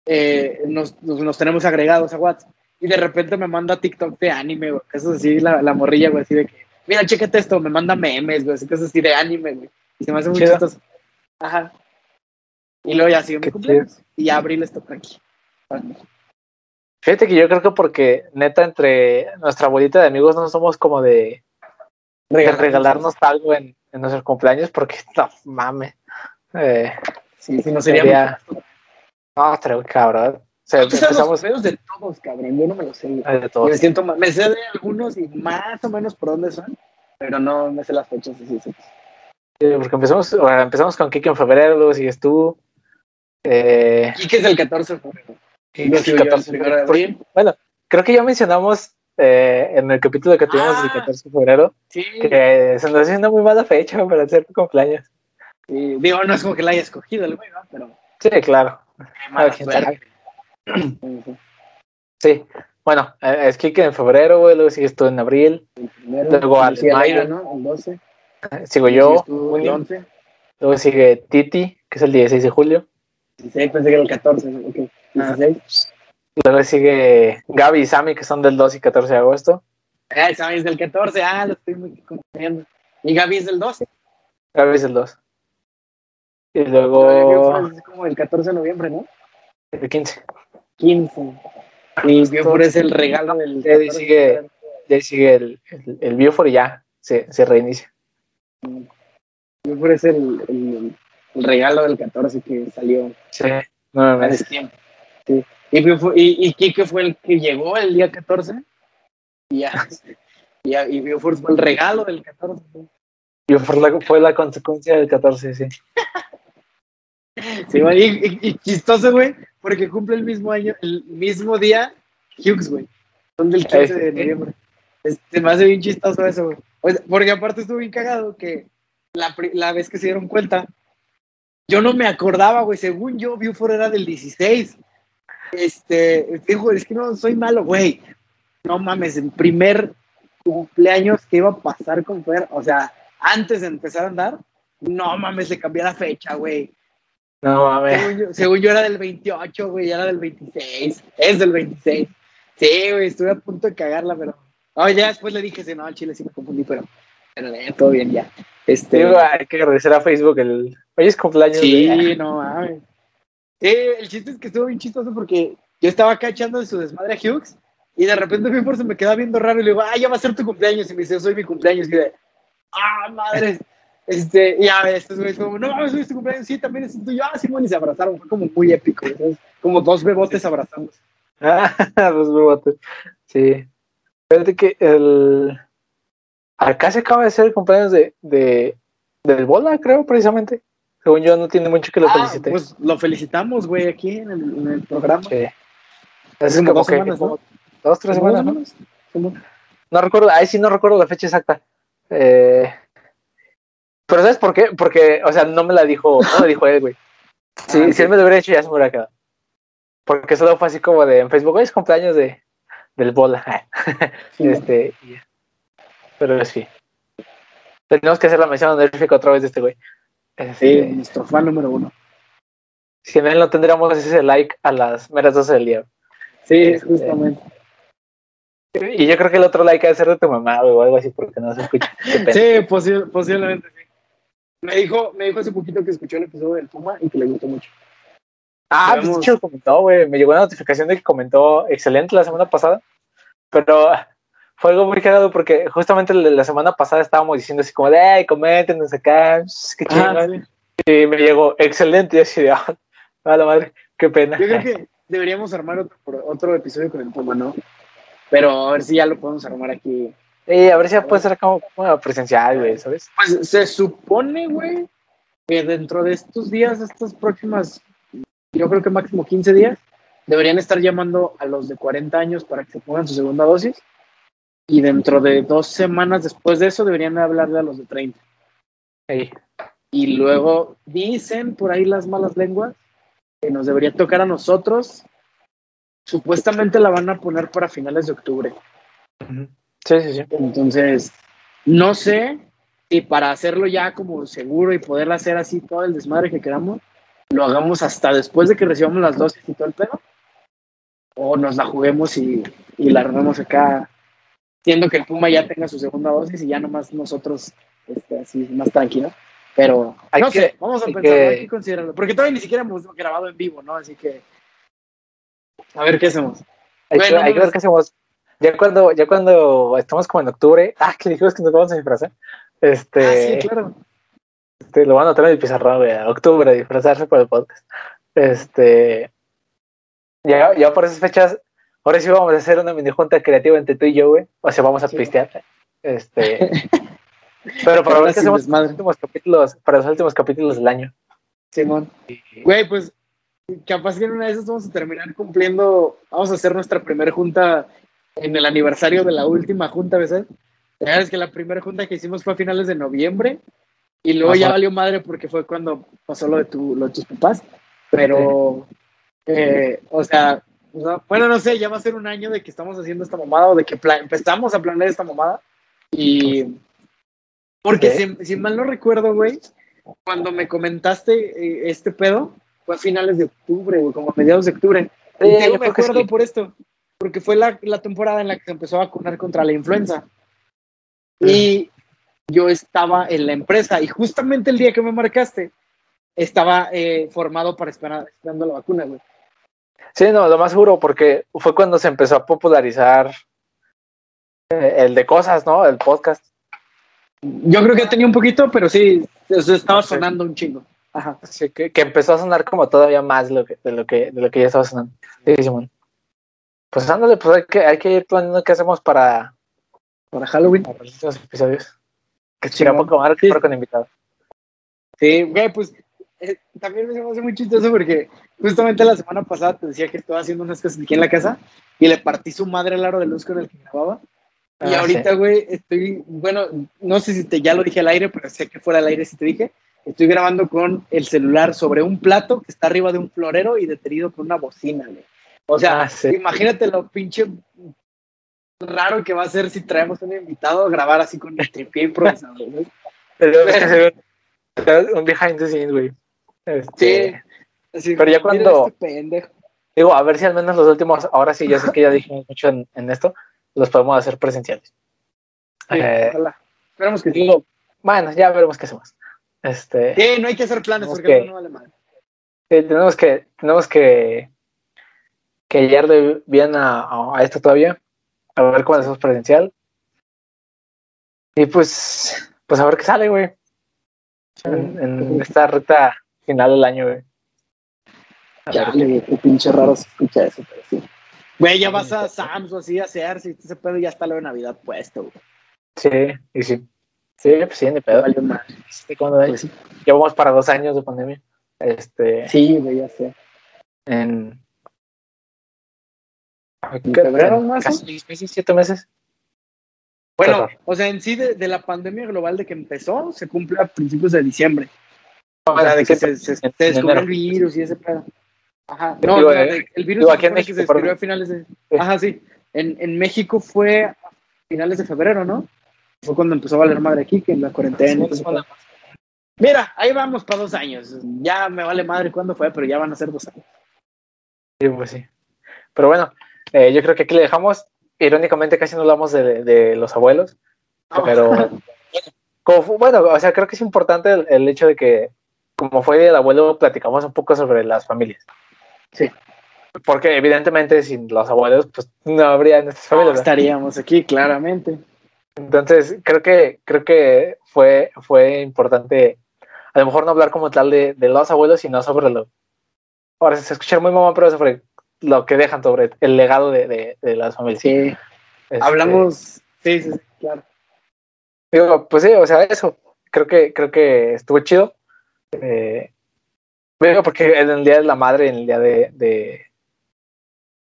eh, nos, nos, nos tenemos agregados a WhatsApp. Y de repente me manda TikTok de anime, güey. Cosas así, la, la morrilla, güey, así de que, mira, chécate esto, me manda memes, güey, así, cosas así de anime, güey. Y se me hace muy Chido. chistoso. Ajá. Y luego ya sigue mi cumpleaños. Y ya abril está por aquí. Fíjate que yo creo que porque neta entre nuestra bolita de amigos no somos como de, de regalarnos algo en, en nuestros cumpleaños porque (laughs) no mames. Eh, Sí, sí, no sería. sería- no, traigo cabrón. O sea, los empezamos pedos de todos, cabrón. Yo no me lo sé. de me siento mal. Me sé de algunos y más o menos por dónde son, pero no me sé las fechas. Sí. Sí, porque empezamos, bueno, empezamos con Kike en febrero, luego sigues tú. Eh, es el 14 de febrero. sigo yo el 14 primero de abril. Bueno, creo que ya mencionamos eh, en el capítulo que tuvimos el Ah. 14 de febrero Sí, que se nos hace una muy mala fecha para hacer tu cumpleaños. Sí. Digo, no es como que la haya escogido el güey, ¿no? Pero Sí, claro. quién. Sí. Bueno, eh, es Kike en febrero, güey, luego sigues tú en abril, El primero. Luego al mayo. ¿no? El 12. eh, sigo yo, el junio, 11. luego sigue Titi, que es el 16 de julio, 16, pensé que era el 14. ¿no? Ok. 16. luego sigue Gaby y Sammy, que son del 2 y 14 de agosto, Ah, Sammy es del 14. Ah, lo estoy muy confundiendo. Y Gaby es del 12. Gaby es el 2. Y luego Es como el 14 de noviembre, ¿no? el 15. 15. Y Biofor es el regalo del. De ahí sigue- De ahí sigue el, el, el Biofor y ya se, se reinicia. Biofor es el, el, el regalo del 14 que salió Sí, meses. destiempo. Sí. Y, Biofor- y, y Kike fue el que llegó el día 14. (laughs) Y ya. Y, y Biofor fue el regalo del 14. Biofor fue la consecuencia del 14, sí. (laughs) Sí, güey, y, y- y chistoso, güey, porque cumple el mismo año, el mismo día Hughes, güey. Son del 15 de Este. noviembre. Es- Se me hace bien chistoso eso, güey. O sea, porque aparte estuvo bien cagado que la, la vez que se dieron cuenta, yo no me acordaba, güey. Según yo, Buford era del 16. Este, dijo, es que no soy malo, güey. No mames, el primer cumpleaños que iba a pasar con Fer, o sea, antes de empezar a andar, no mames, le cambié la fecha, güey. No mames. Según yo, según yo era del 28, güey, ya era del 26. Es del 26. Sí, güey, estuve a punto de cagarla, pero. No, ya después le dije, sí, no, al chile sí me confundí, pero. Pero eh, todo bien ya. Este. Hay que agradecer a Facebook el. Hoy es cumpleaños. de- Sí, no mames. Sí, el chiste es que estuvo bien chistoso porque yo estaba acá echando de su desmadre a Hughes y de repente mi se me queda viendo raro y le digo, ah, ya va a ser tu cumpleaños. Y me dice, soy mi cumpleaños. Y yo de, ah, madre. Este, y ya, estos güeyes como, no mames, es tu cumpleaños. Sí, también es tuyo. Ah, Simón, y se abrazaron. Fue como muy épico. ¿sabes? Como dos bebotes abrazando. (laughs) Ah, los bebotes. Sí. Fíjate que el. Acá se acaba de hacer el cumpleaños de, de. Del Bola, creo, precisamente. Según yo, no tiene mucho que lo Ah, felicite. pues lo felicitamos, güey, aquí en el, en el programa. Sí. Es Como dos que semanas, ¿no? dos, tres ¿Como dos semanas, ¿no? No recuerdo, ahí sí no recuerdo la fecha exacta. Eh, pero ¿sabes por qué? Porque, o sea, no me la dijo, no me dijo él, güey. Si, Ah, si él me lo hubiera hecho, ya se me hubiera quedado. Porque solo fue así como de en Facebook, hoy es cumpleaños de, del bola. (laughs) Sí, este, pero sí. Tenemos que hacer la mención honorífica otra vez de este güey. Sí, Este, nuestro fan número uno. Si en él no tendríamos ese like a las meras 12 del día. Sí, Este, justamente. Y yo creo que el otro like ha de ser de tu mamá, güey, o algo así, porque no se escucha. Sí, posi- posiblemente sí. Me dijo, me dijo hace poquito que escuchó el episodio del Puma y que le gustó mucho. Ah, pues de Digamos- hecho comentó, güey. Me llegó una notificación de que comentó excelente la semana pasada. Pero (laughs) fue algo muy cagado porque justamente la semana pasada estábamos diciendo así como de, ay, coméntenos acá, qué chido. Ah, sí. Y me llegó excelente. Y así de, (laughs) ah, a la madre, qué pena. Yo creo que deberíamos armar otro, otro episodio con el Puma, ¿no? Pero a ver si ya lo podemos armar aquí. Sí, a ver si ya puede ser como, como presencial, güey, ¿sabes? Pues se supone, güey, que dentro de estos días, estas próximas, yo creo que máximo 15 días, deberían estar llamando a los de 40 años para que se pongan su segunda dosis. Y dentro de dos semanas después de eso, deberían hablarle a los de 30. Sí. Y luego dicen por ahí las malas lenguas que nos debería tocar a nosotros. Supuestamente la van a poner para finales de octubre. Ujú. Sí, sí, sí. Entonces, no sé si para hacerlo ya como seguro y poderla hacer así todo el desmadre que queramos, lo hagamos hasta después de que recibamos las dosis y todo el pedo. O nos la juguemos y, y la armemos acá, siendo que el Puma ya tenga su segunda dosis y ya nomás nosotros este, así más tranquilos. Pero Hay no que- sé, vamos a pensar, que- hay que considerarlo. Porque todavía ni siquiera hemos grabado en vivo, ¿no? Así que a ver qué hacemos. Hay, Bueno, que, hay que ver qué hacemos. Ya cuando, ya cuando estamos como en octubre, (laughs) ah, que dijimos que nos vamos a disfrazar. Este, Ah, sí, claro. este, lo van a anotar en el pizarrón, a octubre, disfrazarse por el podcast. Este, ya, ya por esas fechas, ahora sí vamos a hacer una mini junta creativa entre tú y yo, güey. O sea, vamos a Sí. pistear. Este, (laughs) pero para ver Ahora qué sin hacemos desmadre. los últimos capítulos, para los últimos capítulos del año. Simón. Güey, pues capaz que en una de esas vamos a terminar cumpliendo, vamos a hacer nuestra primera junta en el aniversario de la última junta, ¿ves? Sabes que la primera junta que hicimos fue a finales de noviembre y luego ya valió madre porque fue cuando pasó lo de, tu, lo de tus papás. Pero, eh, o sea, no- bueno, no sé, ya va a ser un año de que estamos haciendo esta mamada o de que empezamos a planear esta mamada. Y porque si, si mal no recuerdo, güey, cuando me comentaste eh, este pedo, fue a finales de octubre, güey, como a mediados de octubre. Sí, Y te yo me acuerdo sí. por esto, porque fue la, la temporada en la que se empezó a vacunar contra la influenza. Y yo estaba en la empresa y justamente el día que me marcaste, estaba eh, formado para esperar esperando la vacuna, güey. Sí, no, lo más seguro, porque fue cuando se empezó a popularizar eh, el de cosas, ¿no? El podcast. Yo creo que tenía un poquito, pero sí, estaba Sí. sonando un chingo. Ajá. Así que, que empezó a sonar como todavía más de lo que, de lo que, de lo que ya estaba sonando. Sí, Simón. Pues ándale, pues hay que, hay que ir planeando qué hacemos para, Para Halloween. para los próximos episodios. Que poco más Sí. con invitados. Sí, güey, pues eh, también me hace muy chistoso porque justamente la semana pasada te decía que estaba haciendo unas cosas aquí en la casa y le partí su madre al aro de luz con el que grababa. Y Ah, ahorita, güey, estoy, bueno, no sé si te, ya lo dije al aire, pero sé que fuera al aire si te dije. Estoy grabando con el celular sobre un plato que está arriba de un florero y detenido con una bocina, güey. O sea, Ah, sí. imagínate lo pinche raro que va a ser si traemos un invitado a grabar así con el tripié improvisado, hacer (laughs) un, behind the scenes, güey. Este, Sí. Así, Pero ya "Mira cuando- este pendejo". Digo, a ver si al menos los últimos, ahora sí, ya sé que ya dijimos mucho en, en esto, los podemos hacer presenciales. Sí, Eh, ojalá. Esperamos que sí. digo, bueno, ya veremos qué hacemos. Este, Sí, no hay que hacer planes porque que- no vale mal. Sí, tenemos que, tenemos que, que hallarle bien a, a- a esto todavía, a ver cómo lo hacemos presencial. Y pues, pues a ver qué sale, güey, en, en esta recta final del año, güey. Ya, güey, qué pinche raro se escucha eso, pero sí. Güey, ya vas a Sam's o así a Sears y ese pedo ya está lo de Navidad puesto, güey. Sí, y sí. Sí, pues sí, de pedo. Pues Llevamos para dos años de pandemia. Este, sí, ya sé. En. ¿En más? Casi seis meses, siete meses. Bueno, o sea, en sí de, la pandemia global de que empezó, se cumple a principios de diciembre. O sea, de que se, se, descubrió el virus y ese pedo. Ajá, no, eh, el virus aquí en México, se descubrió a finales de... Ajá, sí. En, en México fue a finales de febrero, ¿no? Fue cuando empezó a valer madre aquí, que en la cuarentena. Mira, ahí vamos para dos años. Ya me vale madre cuándo fue, pero ya van a ser dos años. Sí, pues sí. Pero bueno, eh, yo creo que aquí le dejamos. Irónicamente casi no hablamos de, de los abuelos, ah. pero bueno, o sea, creo que es importante el, hecho de que, como fue el abuelo, platicamos un poco sobre las familias. Sí. Porque evidentemente sin los abuelos, pues no habría estas familias. estaríamos aquí, claramente. Entonces, creo que, creo que fue, fue importante, a lo mejor no hablar como tal de, los abuelos, sino sobre lo. Ahora se escucha muy mamá, pero sobre lo que dejan, sobre el legado de, las familias. Sí. Este, Hablamos, sí, sí, claro. Digo, pues sí, o sea, eso. Creo que, creo que estuvo chido. Eh, porque en el día de la madre, en el día de,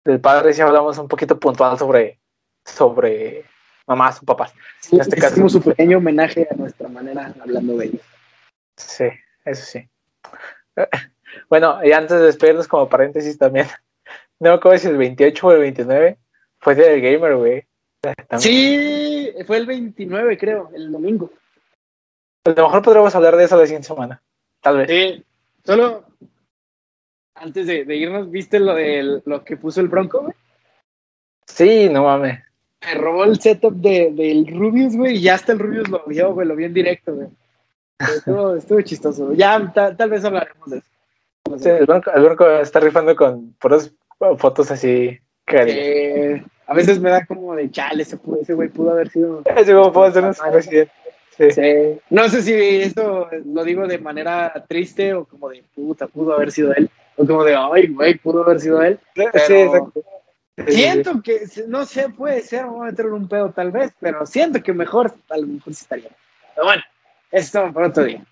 del padre, sí hablamos un poquito puntual sobre, sobre mamás o papás. en este caso. Hicimos un pequeño homenaje a nuestra manera hablando de ellos. Sí, eso sí. (laughs) Bueno, y antes de despedirnos como paréntesis también, no me acuerdo si el 28 o el 29 fue del gamer, güey. Sí, fue el 29, creo, el domingo. A lo mejor podremos hablar de eso la siguiente semana, tal vez. Sí, solo antes de, irnos, ¿viste lo de lo que puso el Bronco, güey? Sí, no mames me robó el setup del de, Rubius, güey, y ya hasta el Rubius lo vio, güey, lo vi en directo, güey. Estuvo, (laughs) estuvo chistoso. Ya, tal vez hablaremos de eso. sí, el banco, está rifando con puras fotos así. A veces me da como de chale, ese, ese güey pudo haber sido. (laughs) Ese güey pudo ser un presidente. Sí. No sé si esto lo digo de manera triste o como de puta, pudo haber sido él. O como de, ay, güey, pudo haber sido él. Sí, exacto. Siento que, no sé, puede ser, vamos a meter un pedo tal vez, pero siento que mejor, a lo mejor sí estaría. Pero bueno, eso para otro día.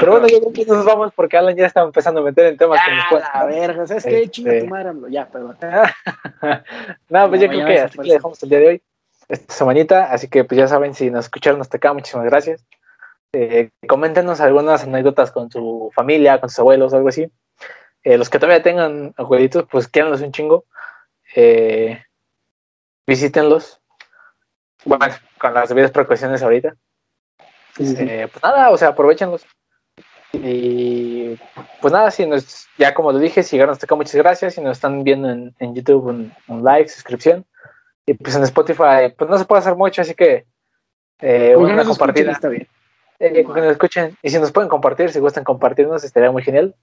Pero bueno, yo creo que nos vamos porque Alan ya está empezando a meter en temas que nos A ver, ¿sabes qué? Este... Chinga tu madre, ya, perdón. (laughs) no, pues yo creo que así le dejamos el día de hoy, esta semanita, así que pues ya saben, si nos escucharon hasta acá, muchísimas gracias. Eh, coméntenos algunas anécdotas con su familia, con sus abuelos, algo así. Eh, los que todavía tengan abuelitos, pues quédanos un chingo eh, visítenlos. Bueno, con las debidas precauciones ahorita. Eh, pues nada, o sea, aprovechenlos. Y pues nada, si nos, ya como lo dije, si llegaron hasta acá, muchas gracias. Si nos están viendo en, YouTube, un, like, suscripción. Y pues en Spotify, pues no se puede hacer mucho, así que eh, una compartida. Está bien. Eh, que nos escuchen. Y si nos pueden compartir, si gustan compartirnos, estaría muy genial.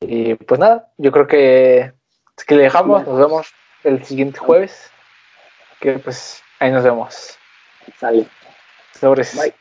Y pues nada, yo creo que, es que le dejamos, nos vemos el siguiente jueves. Que pues ahí nos vemos. Sale. Sobres. Bye.